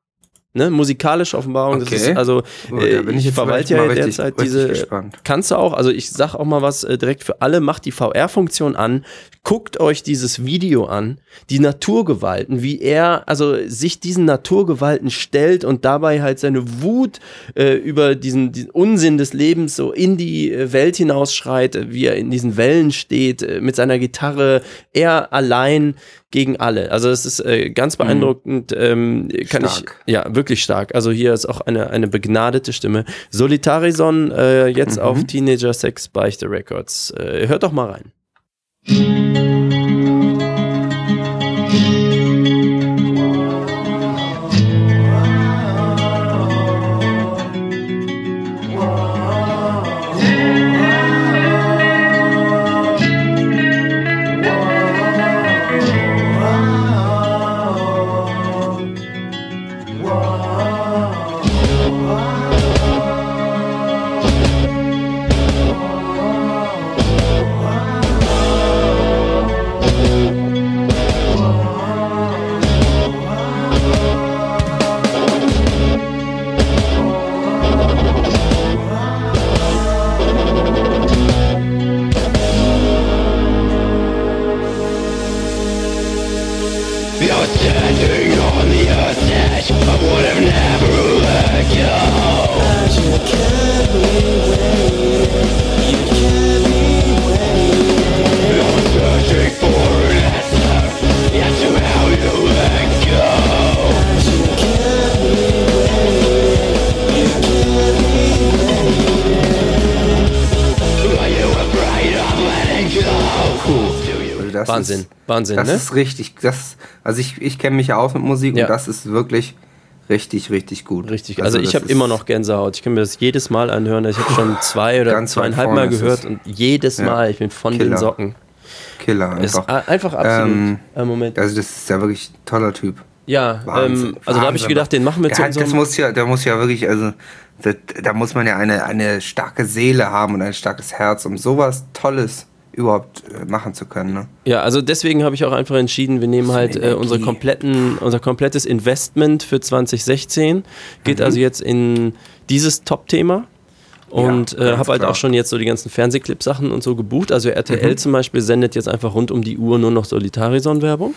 Ne? Musikalische Offenbarung, das Okay. ist also, Oh, äh, ich jetzt verwalte ja derzeit diese, gespannt. kannst du auch, also ich sag auch mal was äh, direkt für alle, macht die VR-Funktion an, guckt euch dieses Video an, die Naturgewalten, wie er also sich diesen Naturgewalten stellt und dabei halt seine Wut äh, über diesen, diesen Unsinn des Lebens so in die äh, Welt hinausschreit, äh, wie er in diesen Wellen steht, mit seiner Gitarre, er allein gegen alle. Also es ist äh, ganz beeindruckend, ähm, kann Mhm. Stark. ich, ja, wirklich stark. Also hier ist auch eine, eine begnadete Stimme. Solitarison, äh, jetzt Mhm. auf Teenager Sex Beichte Records. Äh, hört doch mal rein. Wahnsinn, Ist, das ne? ist richtig. Das, also ich, ich kenne mich ja aus mit Musik Ja. und das ist wirklich richtig, richtig gut. Richtig. Also, ich das habe ist- immer noch Gänsehaut. Ich kann mir das jedes Mal anhören. Ich habe schon zwei oder zweieinhalb Mal ist gehört und jedes Ja. Mal, ich bin von den Killer. Socken. Killer Ist einfach. a- einfach absolut. Ähm, äh, Moment. Also das ist ja wirklich ein toller Typ. Ja, Wahnsinn, ähm, also da habe ich gedacht, den machen wir Der zu hat, das muss ja, der muss ja wirklich, also da, da muss man ja eine, eine starke Seele haben und ein starkes Herz, um sowas Tolles überhaupt äh, machen zu können. Ne? Ja, also deswegen habe ich auch einfach entschieden, wir nehmen halt äh, unsere kompletten, unser komplettes Investment für 2016 geht Mhm. also jetzt in dieses Top-Thema. Und Ja, äh, habe halt klar. auch schon jetzt so die ganzen Fernsehclip-Sachen und so gebucht. Also RTL Mhm. zum Beispiel sendet jetzt einfach rund um die Uhr nur noch Solitarison-Werbung.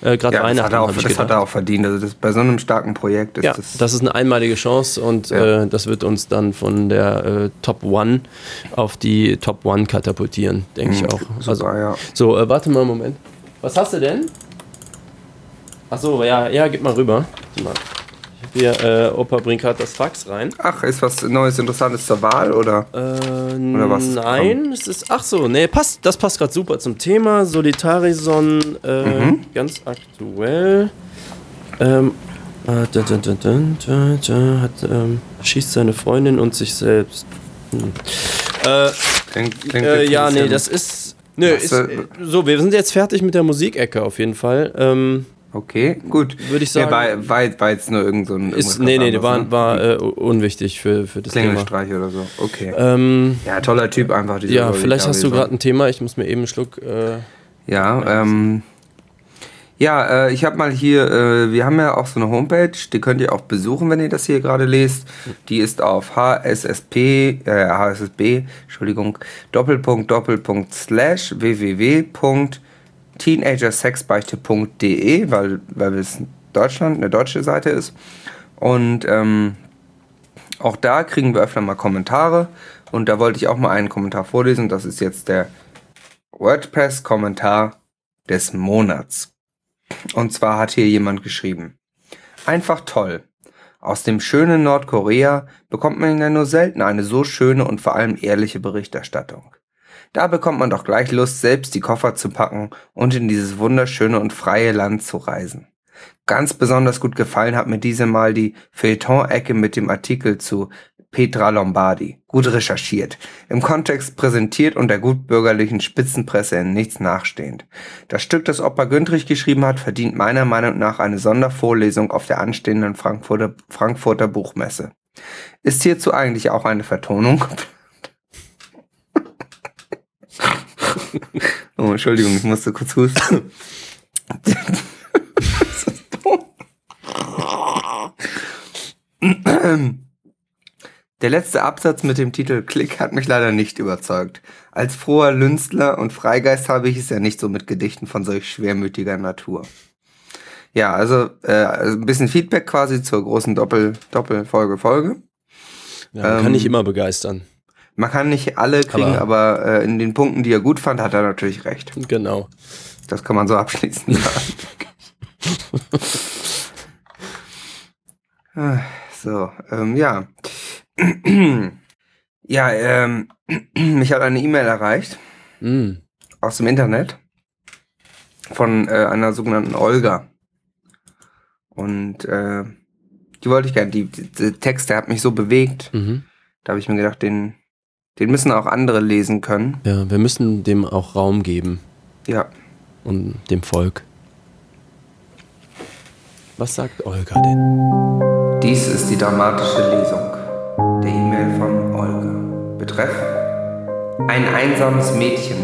Äh, Gerade Ja, das, Weihnachten hat er, auch, das gedacht. hat er auch verdient. Also das, bei so einem starken Projekt ist Ja, das, das ist eine einmalige Chance und Ja. äh, das wird uns dann von der äh, Top One auf die Top One katapultieren, denke ich auch. super, Also, ja. so, äh, warte mal einen Moment. Was hast du denn? Achso, ja, ja, gib mal rüber. Warte mal. Hier, äh, Opa bringt gerade das Fax rein. Ach, ist was Neues, Interessantes zur Wahl oder? Äh, was? Nein, es ist. Ach so, nee, passt, das passt gerade super zum Thema. Solitarison, äh, Mhm. ganz aktuell. Ähm, äh, da, da, da, hat, ähm, schießt seine Freundin und sich selbst. Hm. Äh, Klingt, klingt äh, ja, nee, das ist. Nö, ist, äh, äh, so, wir sind jetzt fertig mit der Musikecke auf jeden Fall. Ähm, Okay, gut. Würde ich Nee, sagen- war, war, war jetzt nur irgend so ein. ist, nee, nee, anderes, war, ne? war äh, unwichtig für, für das Thema. Klingelstreich oder so. Okay. Ähm, ja, toller Typ einfach. dieser ja, vielleicht hast du gerade ein Thema. Ich muss mir eben einen Schluck. Äh, Ja, ähm, ja, äh, ich habe mal hier, äh, wir haben ja auch so eine Homepage, die könnt ihr auch besuchen, wenn ihr das hier gerade lest. Die ist auf hssp, äh, hssb, Entschuldigung, Doppelpunkt, Doppelpunkt, slash www.teenagersexbeichte.de, weil, weil es Deutschland, eine deutsche Seite ist. Und ähm, auch da kriegen wir öfter mal Kommentare. Und da wollte ich auch mal einen Kommentar vorlesen. Das ist jetzt der WordPress-Kommentar des Monats. Und zwar hat hier jemand geschrieben. Einfach toll. Aus dem schönen Nordkorea bekommt man ja nur selten eine so schöne und vor allem ehrliche Berichterstattung. Da bekommt man doch gleich Lust, selbst die Koffer zu packen und in dieses wunderschöne und freie Land zu reisen. Ganz besonders gut gefallen hat mir diese Mal die Feuilleton-Ecke mit dem Artikel zu Petra Lombardi. Gut recherchiert, im Kontext präsentiert und der gutbürgerlichen Spitzenpresse in nichts nachstehend. Das Stück, das Opa Güntrich geschrieben hat, verdient meiner Meinung nach eine Sondervorlesung auf der anstehenden Frankfurter, Frankfurter Buchmesse. Ist hierzu eigentlich auch eine Vertonung? *laughs* oh, Entschuldigung, ich musste kurz husten. Das ist doof. Der letzte Absatz mit dem Titel Klick hat mich leider nicht überzeugt. Als froher Lünstler und Freigeist habe ich es ja nicht so mit Gedichten von solch schwermütiger Natur. Ja, also äh, also ein bisschen Feedback quasi zur großen Doppel Doppelfolge Folge. Ja, Ähm, kann nicht immer begeistern. Man kann nicht alle kriegen, aber, äh, in den Punkten, die er gut fand, hat er natürlich recht. Genau. Das kann man so abschließend sagen. *laughs* Ah, so, ähm, ja. *clears throat* ja, ähm, *clears throat* mich hat eine E-Mail erreicht Mm. aus dem Internet von äh, einer sogenannten Olga. Und äh, die wollte ich gerne. Die, die, der Text, der hat mich so bewegt. Mhm. Da habe ich mir gedacht, den, den müssen auch andere lesen können. Ja, wir müssen dem auch Raum geben Ja. und dem Volk. Was sagt Olga denn? Dies ist die dramatische Lesung der E-Mail von Olga. Betreff Ein einsames Mädchen.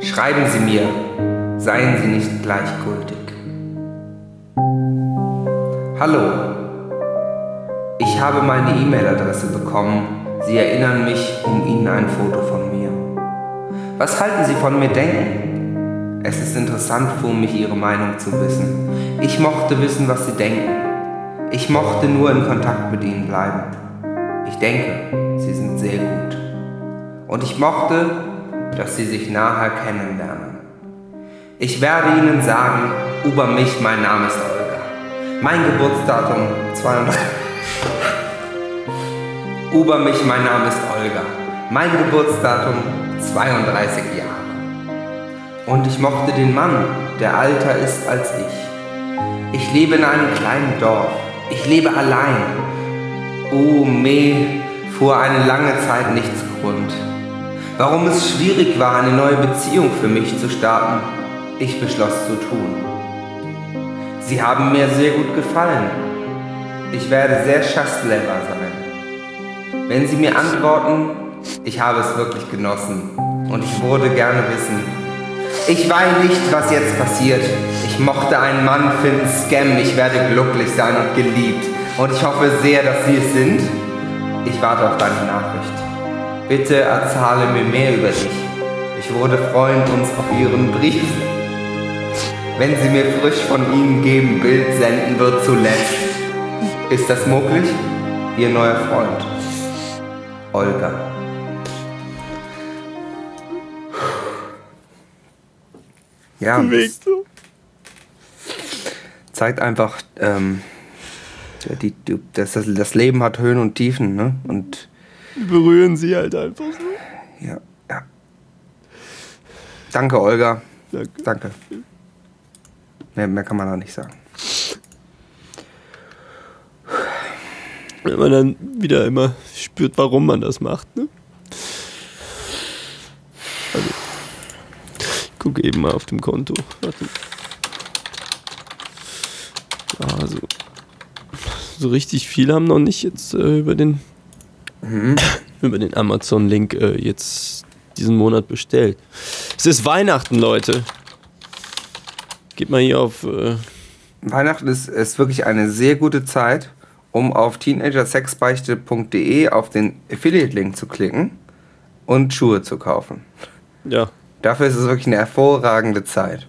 Schreiben Sie mir, seien Sie nicht gleichgültig. Hallo. Ich habe meine E-Mail-Adresse bekommen. Sie erinnern mich um Ihnen ein Foto von mir. Was halten Sie von mir denken? Es ist interessant für mich, Ihre Meinung zu wissen. Ich mochte wissen, was Sie denken. Ich mochte nur in Kontakt mit ihnen bleiben. Ich denke, sie sind sehr gut. Und ich mochte, dass sie sich nachher kennenlernen. Ich werde Ihnen sagen, über mich, mein Name ist Olga. Mein Geburtsdatum 32. über mich, mein Name ist Olga. Mein Geburtsdatum 32 Jahre. Und ich mochte den Mann, der älter ist als ich. Ich lebe in einem kleinen Dorf. Ich lebe allein. Oh, me fuhr eine lange Zeit nichts Grund. Warum es schwierig war, eine neue Beziehung für mich zu starten, ich beschloss zu tun. Sie haben mir sehr gut gefallen. Ich werde sehr Schastlever sein. Wenn Sie mir antworten, ich habe es wirklich genossen und ich würde gerne wissen, ich weiß nicht, was jetzt passiert. Ich mochte einen Mann finden, Scam. Ich werde glücklich sein und geliebt. Und ich hoffe sehr, dass Sie es sind. Ich warte auf deine Nachricht. Bitte erzähle mir mehr über dich. Ich würde freuen uns auf Ihren Brief. Wenn Sie mir frisch von Ihnen geben, Bild senden wird zuletzt. Ist das möglich? Ihr neuer Freund. Olga. Ja, und das zeigt einfach, ähm, die, die, das, das Leben hat Höhen und Tiefen, ne? Und Berühren sie halt einfach so. ja, ja. Danke, Olga. Danke. Danke. Mehr, mehr kann man da nicht sagen. Wenn man dann wieder immer spürt, warum man das macht, ne? Also, ich gucke eben mal auf dem Konto. Warte. Ja, so, richtig viel haben noch nicht jetzt äh, über den über den Amazon-Link äh, jetzt diesen Monat bestellt. Es ist Weihnachten, Leute. Geht mal hier auf äh, Weihnachten ist, ist wirklich eine sehr gute Zeit, um auf teenagersexbeichte.de auf den Affiliate-Link zu klicken und Schuhe zu kaufen. ja, Dafür ist es wirklich eine hervorragende Zeit.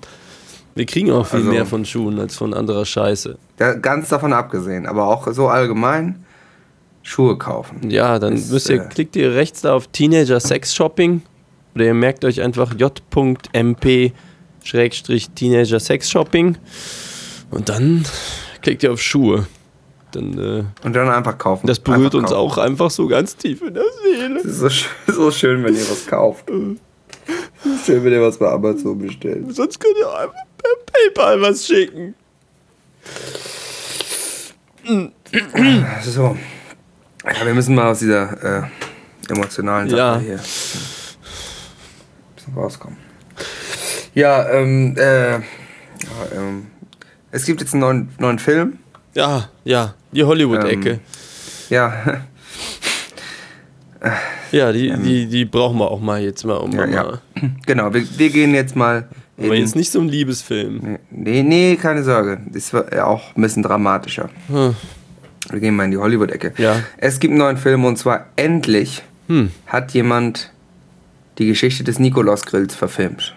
wir kriegen auch viel Also- mehr von Schuhen als von anderer Scheiße. Da, ganz davon abgesehen, aber auch so allgemein Schuhe kaufen. Ja, dann Ist, müsst ihr, äh, klickt ihr rechts da auf Teenager Sex Shopping oder ihr merkt euch einfach j.mp Schrägstrich Teenager Sex Shopping und dann klickt ihr auf Schuhe. Dann, äh, Und dann einfach kaufen. das berührt einfach uns kaufen. auch einfach so ganz tief in der Seele. Es ist so, sch- so schön, wenn ihr was kauft. Schön, wenn ihr was bei Amazon bestellt. Sonst könnt ihr einfach per PayPal was schicken. So. Ja, wir müssen mal aus dieser äh, emotionalen Sache Ja. hier bisschen rauskommen. Ja, ähm, äh, ja, ähm, es gibt jetzt einen neuen, neuen Film. Ja, ja, die Hollywood-Ecke. Ähm, Ja, *laughs* ja, die, die, die brauchen wir auch mal jetzt mal. Um ja, ja. Genau, wir, wir gehen jetzt mal. Aber jetzt nicht so ein Liebesfilm. Nee, nee, keine Sorge. Das war auch ein bisschen dramatischer. Hm. Wir gehen mal in die Hollywood-Ecke. Ja. Es gibt einen neuen Film und zwar endlich Hm. hat jemand die Geschichte des Nikolaus-Grills verfilmt.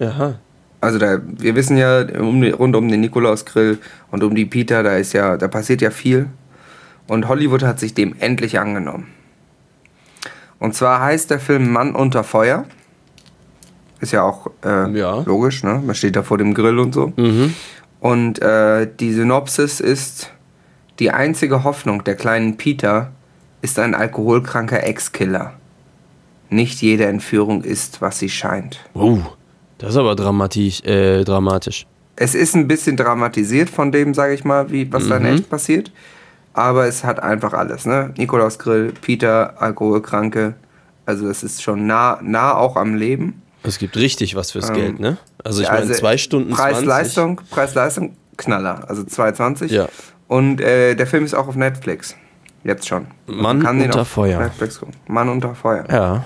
Aha. Also da, wir wissen ja, um, rund um den Nikolaus-Grill und um die Pita, da ist ja, da passiert ja viel. Und Hollywood hat sich dem endlich angenommen. Und zwar heißt der Film Mann unter Feuer. Ist ja auch äh, Ja. logisch, ne? Man steht da vor dem Grill und so. Mhm. Und äh, die Synopsis ist, die einzige Hoffnung der kleinen Peter ist ein alkoholkranker Ex-Killer. Nicht jede Entführung ist, was sie scheint. Oh, das ist aber dramatisch. Äh, dramatisch. Es ist ein bisschen dramatisiert von dem, sage ich mal, wie, was da in echt passiert. Aber es hat einfach alles, ne? Nikolaus Grill, Peter, Alkoholkranke. Also es ist schon nah, nah auch am Leben. Es gibt richtig was fürs Geld, ne? Also ich Ähm, Ja, meine, zwei Stunden 20. Preis-Leistung, Preis-Leistung, Knaller. Also 2,20. Ja. Und äh, der Film ist auch auf Netflix. Jetzt schon. Mann Man unter Feuer. Mann unter Feuer. Ja.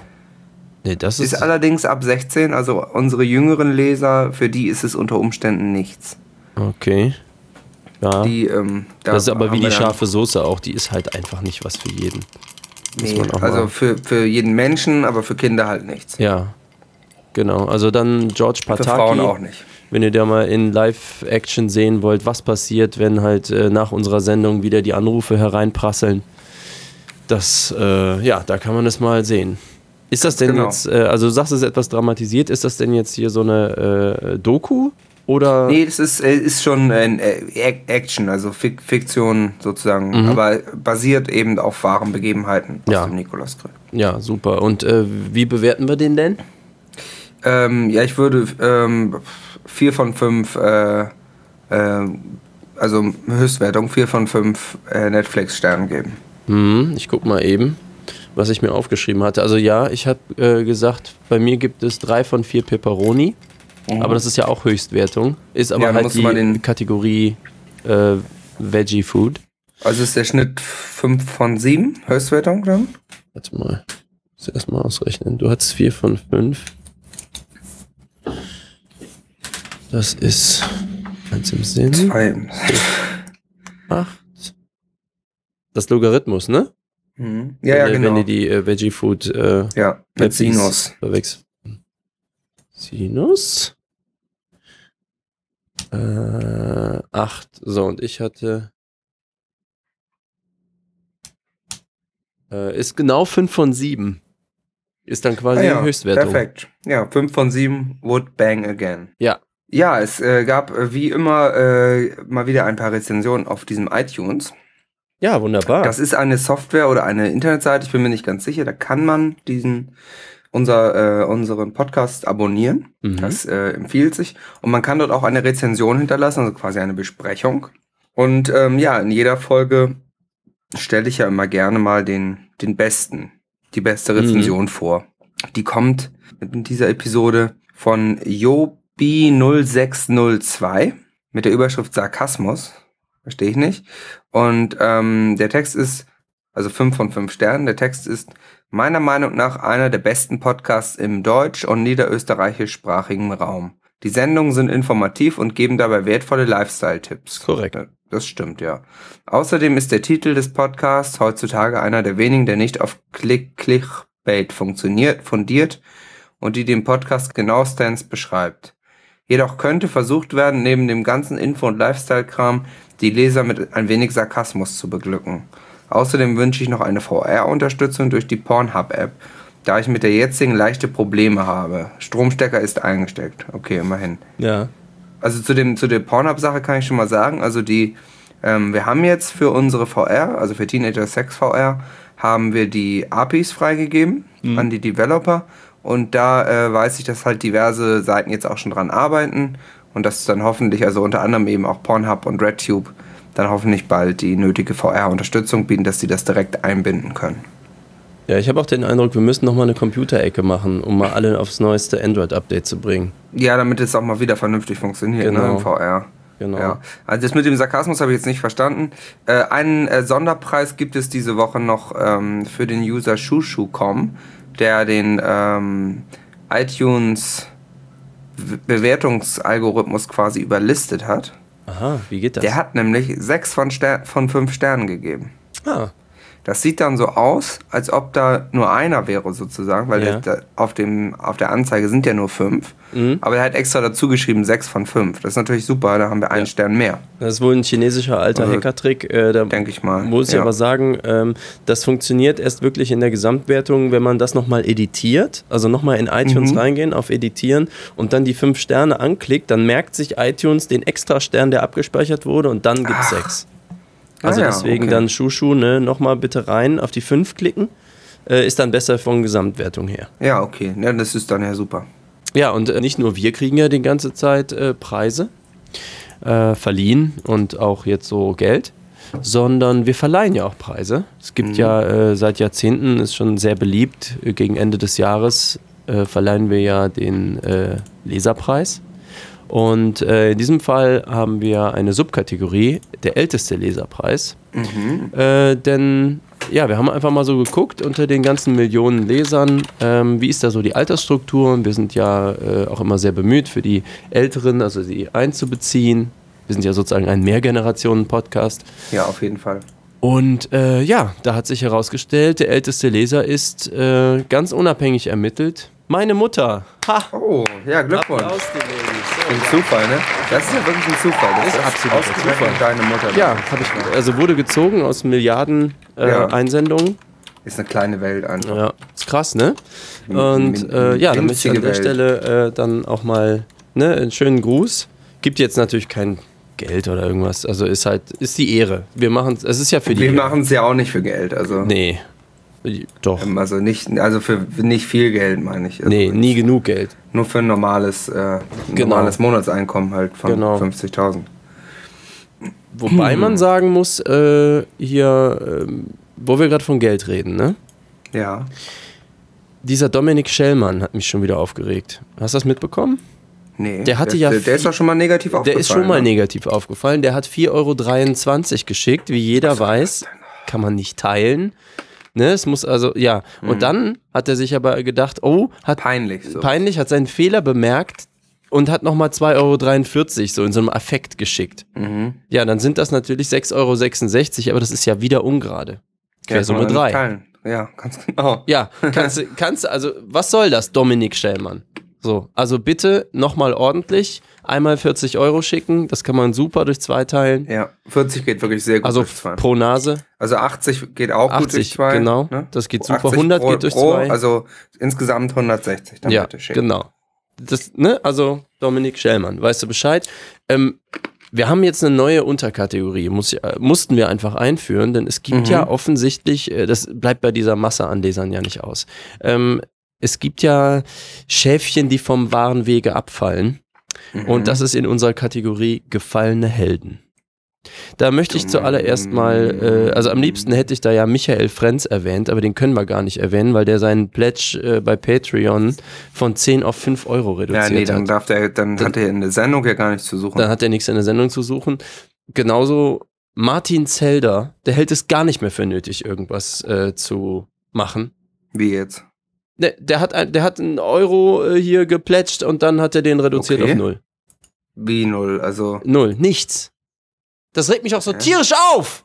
Nee, das ist. Ist allerdings ab 16, also unsere jüngeren Leser, für die ist es unter Umständen nichts. okay. Ja. Die, ähm, da das ist aber wie die scharfe Soße auch. Die ist halt einfach nicht was für jeden. Nee, man auch also mal- für, für jeden Menschen, aber für Kinder halt nichts. Ja. Genau. Also dann George Für Pataki. Frauen auch nicht. Wenn ihr da mal in Live-Action sehen wollt, was passiert, wenn halt äh, nach unserer Sendung wieder die Anrufe hereinprasseln. Das, äh, ja, da kann man es mal sehen. Ist das denn Genau. jetzt, äh, also du sagst es ist etwas dramatisiert, ist das denn jetzt hier so eine äh, Doku? Oder? Nee, das ist, äh, ist schon ein äh, Ac- Action, also Fik Fiktion sozusagen, aber basiert eben auf wahren Begebenheiten aus Ja. dem Nikolausgrill. Ja, super. Und äh, wie bewerten wir den denn? Ähm, ja, ich würde ähm, vier von fünf, äh, äh, also Höchstwertung, vier von fünf äh, Netflix-Sternen geben. Hm, ich guck mal eben, was ich mir aufgeschrieben hatte. Also ja, ich habe äh, gesagt, bei mir gibt es drei von vier Pepperoni. Aber das ist ja auch Höchstwertung. Ist aber Ja, halt die den- Kategorie äh, Veggie Food. Also ist der Schnitt fünf von sieben Höchstwertung dann? Warte mal. Muss erst mal ausrechnen. Du hattest vier von fünf. Das ist eins im Sinn. Zwei. Acht. Das Logarithmus, ne? Mhm. Ja, ja, wenn, ihr- genau. Wenn ihr die äh, Veggie Food äh, ja, mit Sinus. verwechseln. Sinus? Äh, acht. So, und ich hatte. Äh, ist genau fünf von sieben. Ist dann quasi Ah ja, Höchstwertung. Perfekt. Ja, 5 von 7 would bang again. Ja. Ja, es äh, gab äh, wie immer äh, mal wieder ein paar Rezensionen auf diesem iTunes. Ja, wunderbar. Das ist eine Software oder eine Internetseite, ich bin mir nicht ganz sicher. Da kann man diesen unser, äh, unseren Podcast abonnieren. Mhm. Das äh, empfiehlt sich. Und man kann dort auch eine Rezension hinterlassen, also quasi eine Besprechung. Und ähm, ja, in jeder Folge stelle ich ja immer gerne mal den, den besten, die beste Rezension vor. Die kommt in dieser Episode von Jobi0602 mit der Überschrift Sarkasmus. Verstehe ich nicht. Und ähm, der Text ist, also 5 von 5 Sternen, der Text ist meiner Meinung nach einer der besten Podcasts im deutsch- und niederösterreichischsprachigen Raum. Die Sendungen sind informativ und geben dabei wertvolle Lifestyle-Tipps. Korrekt. Ja, Das stimmt, ja. Außerdem ist der Titel des Podcasts heutzutage einer der wenigen, der nicht auf Click Clickbait funktioniert, fundiert und die den Podcast genauestens beschreibt. Jedoch könnte versucht werden, neben dem ganzen Info- und Lifestyle-Kram die Leser mit ein wenig Sarkasmus zu beglücken. Außerdem wünsche ich noch eine VR-Unterstützung durch die Pornhub-App, da ich mit der jetzigen leichte Probleme habe. Stromstecker ist eingesteckt. Okay, immerhin. ja. Also zu dem zu der Pornhub-Sache kann ich schon mal sagen, also die, ähm, wir haben jetzt für unsere VR, also für Teenager Sex VR, haben wir die APIs freigegeben an die Developer Und da äh, weiß ich, dass halt diverse Seiten jetzt auch schon dran arbeiten und dass dann hoffentlich, also unter anderem eben auch Pornhub und RedTube, dann hoffentlich bald die nötige VR-Unterstützung bieten, dass sie das direkt einbinden können. Ja, ich habe auch den Eindruck, wir müssen nochmal eine Computerecke machen, um mal alle aufs neueste Android-Update zu bringen. Ja, damit es auch mal wieder vernünftig funktioniert ne, Genau. im VR. Genau. Ja. Also das mit dem Sarkasmus habe ich jetzt nicht verstanden. Äh, einen äh, Sonderpreis gibt es diese Woche noch ähm, für den User Shushu.com, der den ähm, iTunes Bewertungsalgorithmus quasi überlistet hat. Aha, wie geht das? Der hat nämlich sechs von, Ster von fünf Sternen gegeben. ah, Das sieht dann so aus, als ob da nur einer wäre sozusagen, weil Ja. der, auf, dem, auf der Anzeige sind ja nur fünf. Mhm. Aber er hat extra dazu geschrieben sechs von fünf. Das ist natürlich super, da haben wir einen Stern mehr, das ist wohl ein chinesischer alter Also, Hackertrick. Äh, da denke ich mal. muss ich Ja. aber sagen, ähm, das funktioniert erst wirklich in der Gesamtwertung, wenn man das nochmal editiert. Also nochmal in iTunes Mhm. reingehen, auf Editieren und dann die fünf Sterne anklickt. Dann merkt sich iTunes den extra Stern, der abgespeichert wurde und dann gibt es sechs. Also Ah ja, deswegen okay. dann Schuschu, ne, nochmal bitte rein auf die fünf klicken. Äh, ist dann besser von Gesamtwertung her. Ja, okay. Ja, das ist dann ja super. Ja, und äh, nicht nur wir kriegen ja die ganze Zeit äh, Preise äh, verliehen und auch jetzt so Geld, sondern wir verleihen ja auch Preise. Es gibt ja äh, seit Jahrzehnten, ist schon sehr beliebt, äh, gegen Ende des Jahres verleihen wir ja den Leserpreis. Und äh, in diesem Fall haben wir eine Subkategorie, der älteste Leserpreis. Äh, denn ja, wir haben einfach mal so geguckt unter den ganzen Millionen Lesern, ähm, wie ist da so die Altersstruktur? Und Wir sind ja äh, auch immer sehr bemüht, für die Älteren, also sie einzubeziehen. Wir sind ja sozusagen ein Mehrgenerationen-Podcast. Ja, auf jeden Fall. Und äh, ja, da hat sich herausgestellt, der älteste Leser ist äh, ganz unabhängig ermittelt. Meine Mutter. Ha! Oh, ja, Glückwunsch. Applaus, die Ladies. Ein Zufall, ne? Das ist ja wirklich ein Zufall. Das Ist absoluter ausgerechnet Zufall. deine Mutter. Ja, habe ich, also wurde gezogen aus Milliarden äh, Ja. Einsendungen. Ist eine kleine Welt einfach. Ja, ist krass, ne? Und äh, ja, dann möchte ich an der Welt. Stelle äh, dann auch mal ne, einen schönen Gruß. Gibt jetzt natürlich kein Geld oder irgendwas. Also ist halt, ist die Ehre. Wir machen es, es ist ja für die Wir machen es ja auch nicht für Geld. Also, Nee. Doch. ähm, also nicht, also für nicht viel Geld, meine ich. Also Nee, nie genug Geld. Nur für ein normales, äh, Genau. normales Monatseinkommen halt von Genau. 50.000. Wobei man sagen muss, äh, hier, ähm, wo wir gerade von Geld reden, ne? Ja. Dieser Dominik Schellmann hat mich schon wieder aufgeregt. Hast du das mitbekommen? Nee. Der hatte der, ja Der, der ist doch schon mal negativ Der aufgefallen. ist schon mal ne? negativ aufgefallen. Der hat 4,23 Euro geschickt. Wie jeder weiß, kann man nicht teilen. Ne, es muss also, ja. Mhm. Und dann hat er sich aber gedacht, oh, hat Peinlich so. peinlich, hat seinen Fehler bemerkt und hat nochmal 2,43 Euro so in so einem Affekt geschickt. Mhm. Ja, dann sind das natürlich 6,66 Euro, aber das ist ja wieder ungerade. Quersumme nicht 3. teilen. Ja, ganz genau. Ja, kannst du, kannst also, was soll das, Dominik Stellmann? So, also bitte nochmal ordentlich, einmal 40 Euro schicken, das kann man super durch zwei teilen. Ja, 40 geht wirklich sehr gut Also durch zwei. pro Nase, Also 80 geht auch gut 80, durch zwei. genau. ne? Das geht super. 80 100 pro, geht durch pro, zwei. Also insgesamt 160 dann ja, bitte schicken. genau. Das, ne, also Dominik Schellmann, weißt du Bescheid? Ähm, wir haben jetzt eine neue Unterkategorie, muss, mussten wir einfach einführen, denn es gibt Mhm. ja offensichtlich, äh, das bleibt bei dieser Masse an Lesern ja nicht aus. Ähm, es gibt ja Schäfchen, die vom wahren Wege abfallen. Mhm. Und das ist in unserer Kategorie gefallene Helden. Da möchte ich zuallererst mal, äh, also am liebsten hätte ich da ja Michael Frenz erwähnt, aber den können wir gar nicht erwähnen, weil der seinen Pledge äh, bei Patreon von 10 auf 5 Euro Ja, reduziert nee, dann hat. darf der, dann, hat er in der Sendung ja gar nichts zu suchen. Dann hat er nichts in der Sendung zu suchen. Genauso Martin Zelder, der hält es gar nicht mehr für nötig, irgendwas äh, zu machen. Wie jetzt? Der, der, hat, ein- der hat einen Euro äh, hier geplätscht und dann hat er den reduziert Okay. auf null. Wie null? Also, Null, nichts. Das regt mich auch so Hä? tierisch auf.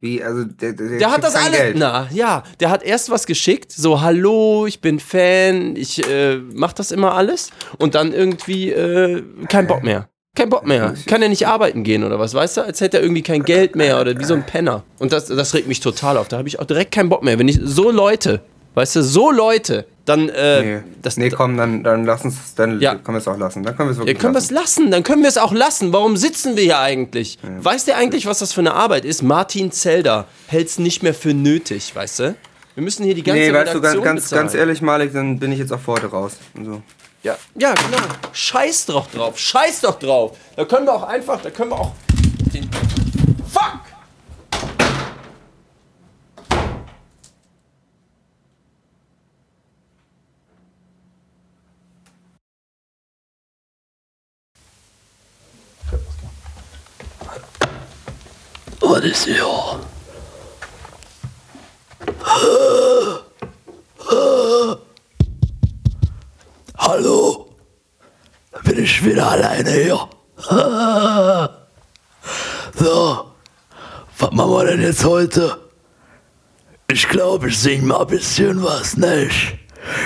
wie, also der, der, Der hat das alles. Na, ja, der hat erst was geschickt, so hallo, ich bin Fan, ich äh, mach das immer alles und dann irgendwie äh, kein Bock mehr. Kein Bock mehr. Kann er nicht arbeiten gehen oder was, weißt du? Als hätte er irgendwie kein Geld mehr oder wie so ein Penner. Und das, das regt mich total auf. Da habe ich auch direkt keinen Bock mehr. Wenn ich so Leute, weißt du, so Leute, dann äh, Nee, das, nee komm, dann, dann lass uns, dann Ja. können wir es auch lassen. Dann können wir es Ja, wirklich können wir es lassen. dann können wir es auch lassen. Warum sitzen wir hier eigentlich? Weiß der eigentlich, was das für eine Arbeit ist? Martin Zelder hält es nicht mehr für nötig, weißt du? Wir müssen hier die ganze Nee, weißt du, Redaktion ganz, ganz, bezahlen. ganz ehrlich, Malik, dann bin ich jetzt auch für heute raus. So. Ja, ja, genau. Scheiß doch drauf. Scheiß doch drauf. Da können wir auch einfach, da können wir auch den. Fuck! Was ist hier? Hallo? Bin ich wieder alleine hier? So, was machen wir denn jetzt heute? Ich glaube, ich sing mal ein bisschen was, nicht?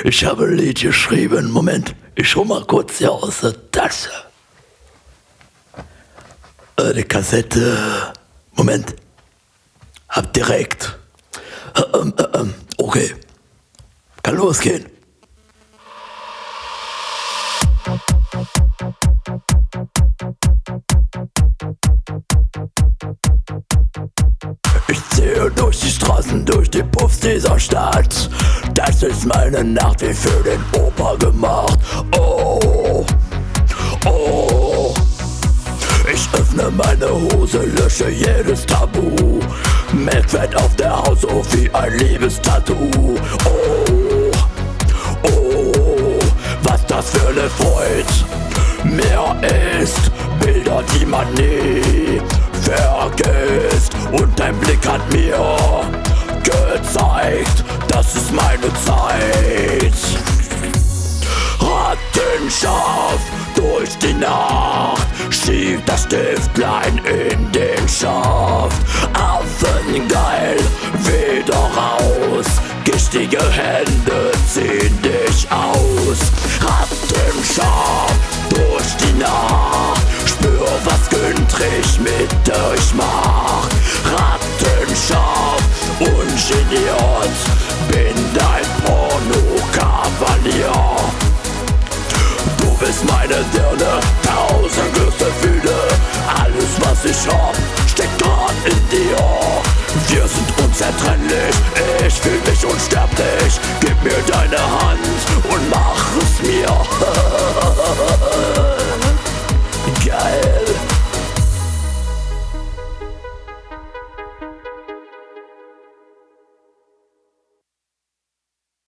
Ich habe ein Lied geschrieben. Moment, ich hol mal kurz hier aus der Tasche. Die Kassette. Moment. Hab direkt. Ähm, äh, ähm, okay. Kann losgehen. Ich ziehe durch die Straßen, durch die Puffs dieser Stadt. Das ist meine Nacht wie für den Opa gemacht. Oh, oh. Ich öffne meine Hose, lösche jedes Tabu. Melkwert auf der Haut, so wie ein Liebestattoo. Oh, oh, was das für eine Freude mehr ist. Bilder, die man nie vergisst. Und dein Blick hat mir gezeigt, das ist meine Zeit. Rattenscharf durch die Nacht, schiebt das Stiftlein in den Schaft. Affengeil, wieder raus, giftige Hände ziehen dich aus. Rattenscharf durch die Nacht, spür was Güntrich mit euch macht. Rattenscharf, ungeniert, bin dein Porno-Kavalier bist meine Dirne tausend Glücksgefühle. Alles, was ich hab, steckt dran in dir. Wir sind unzertrennlich, ich fühl mich unsterblich. Gib mir deine Hand und mach es mir. *laughs* Geil.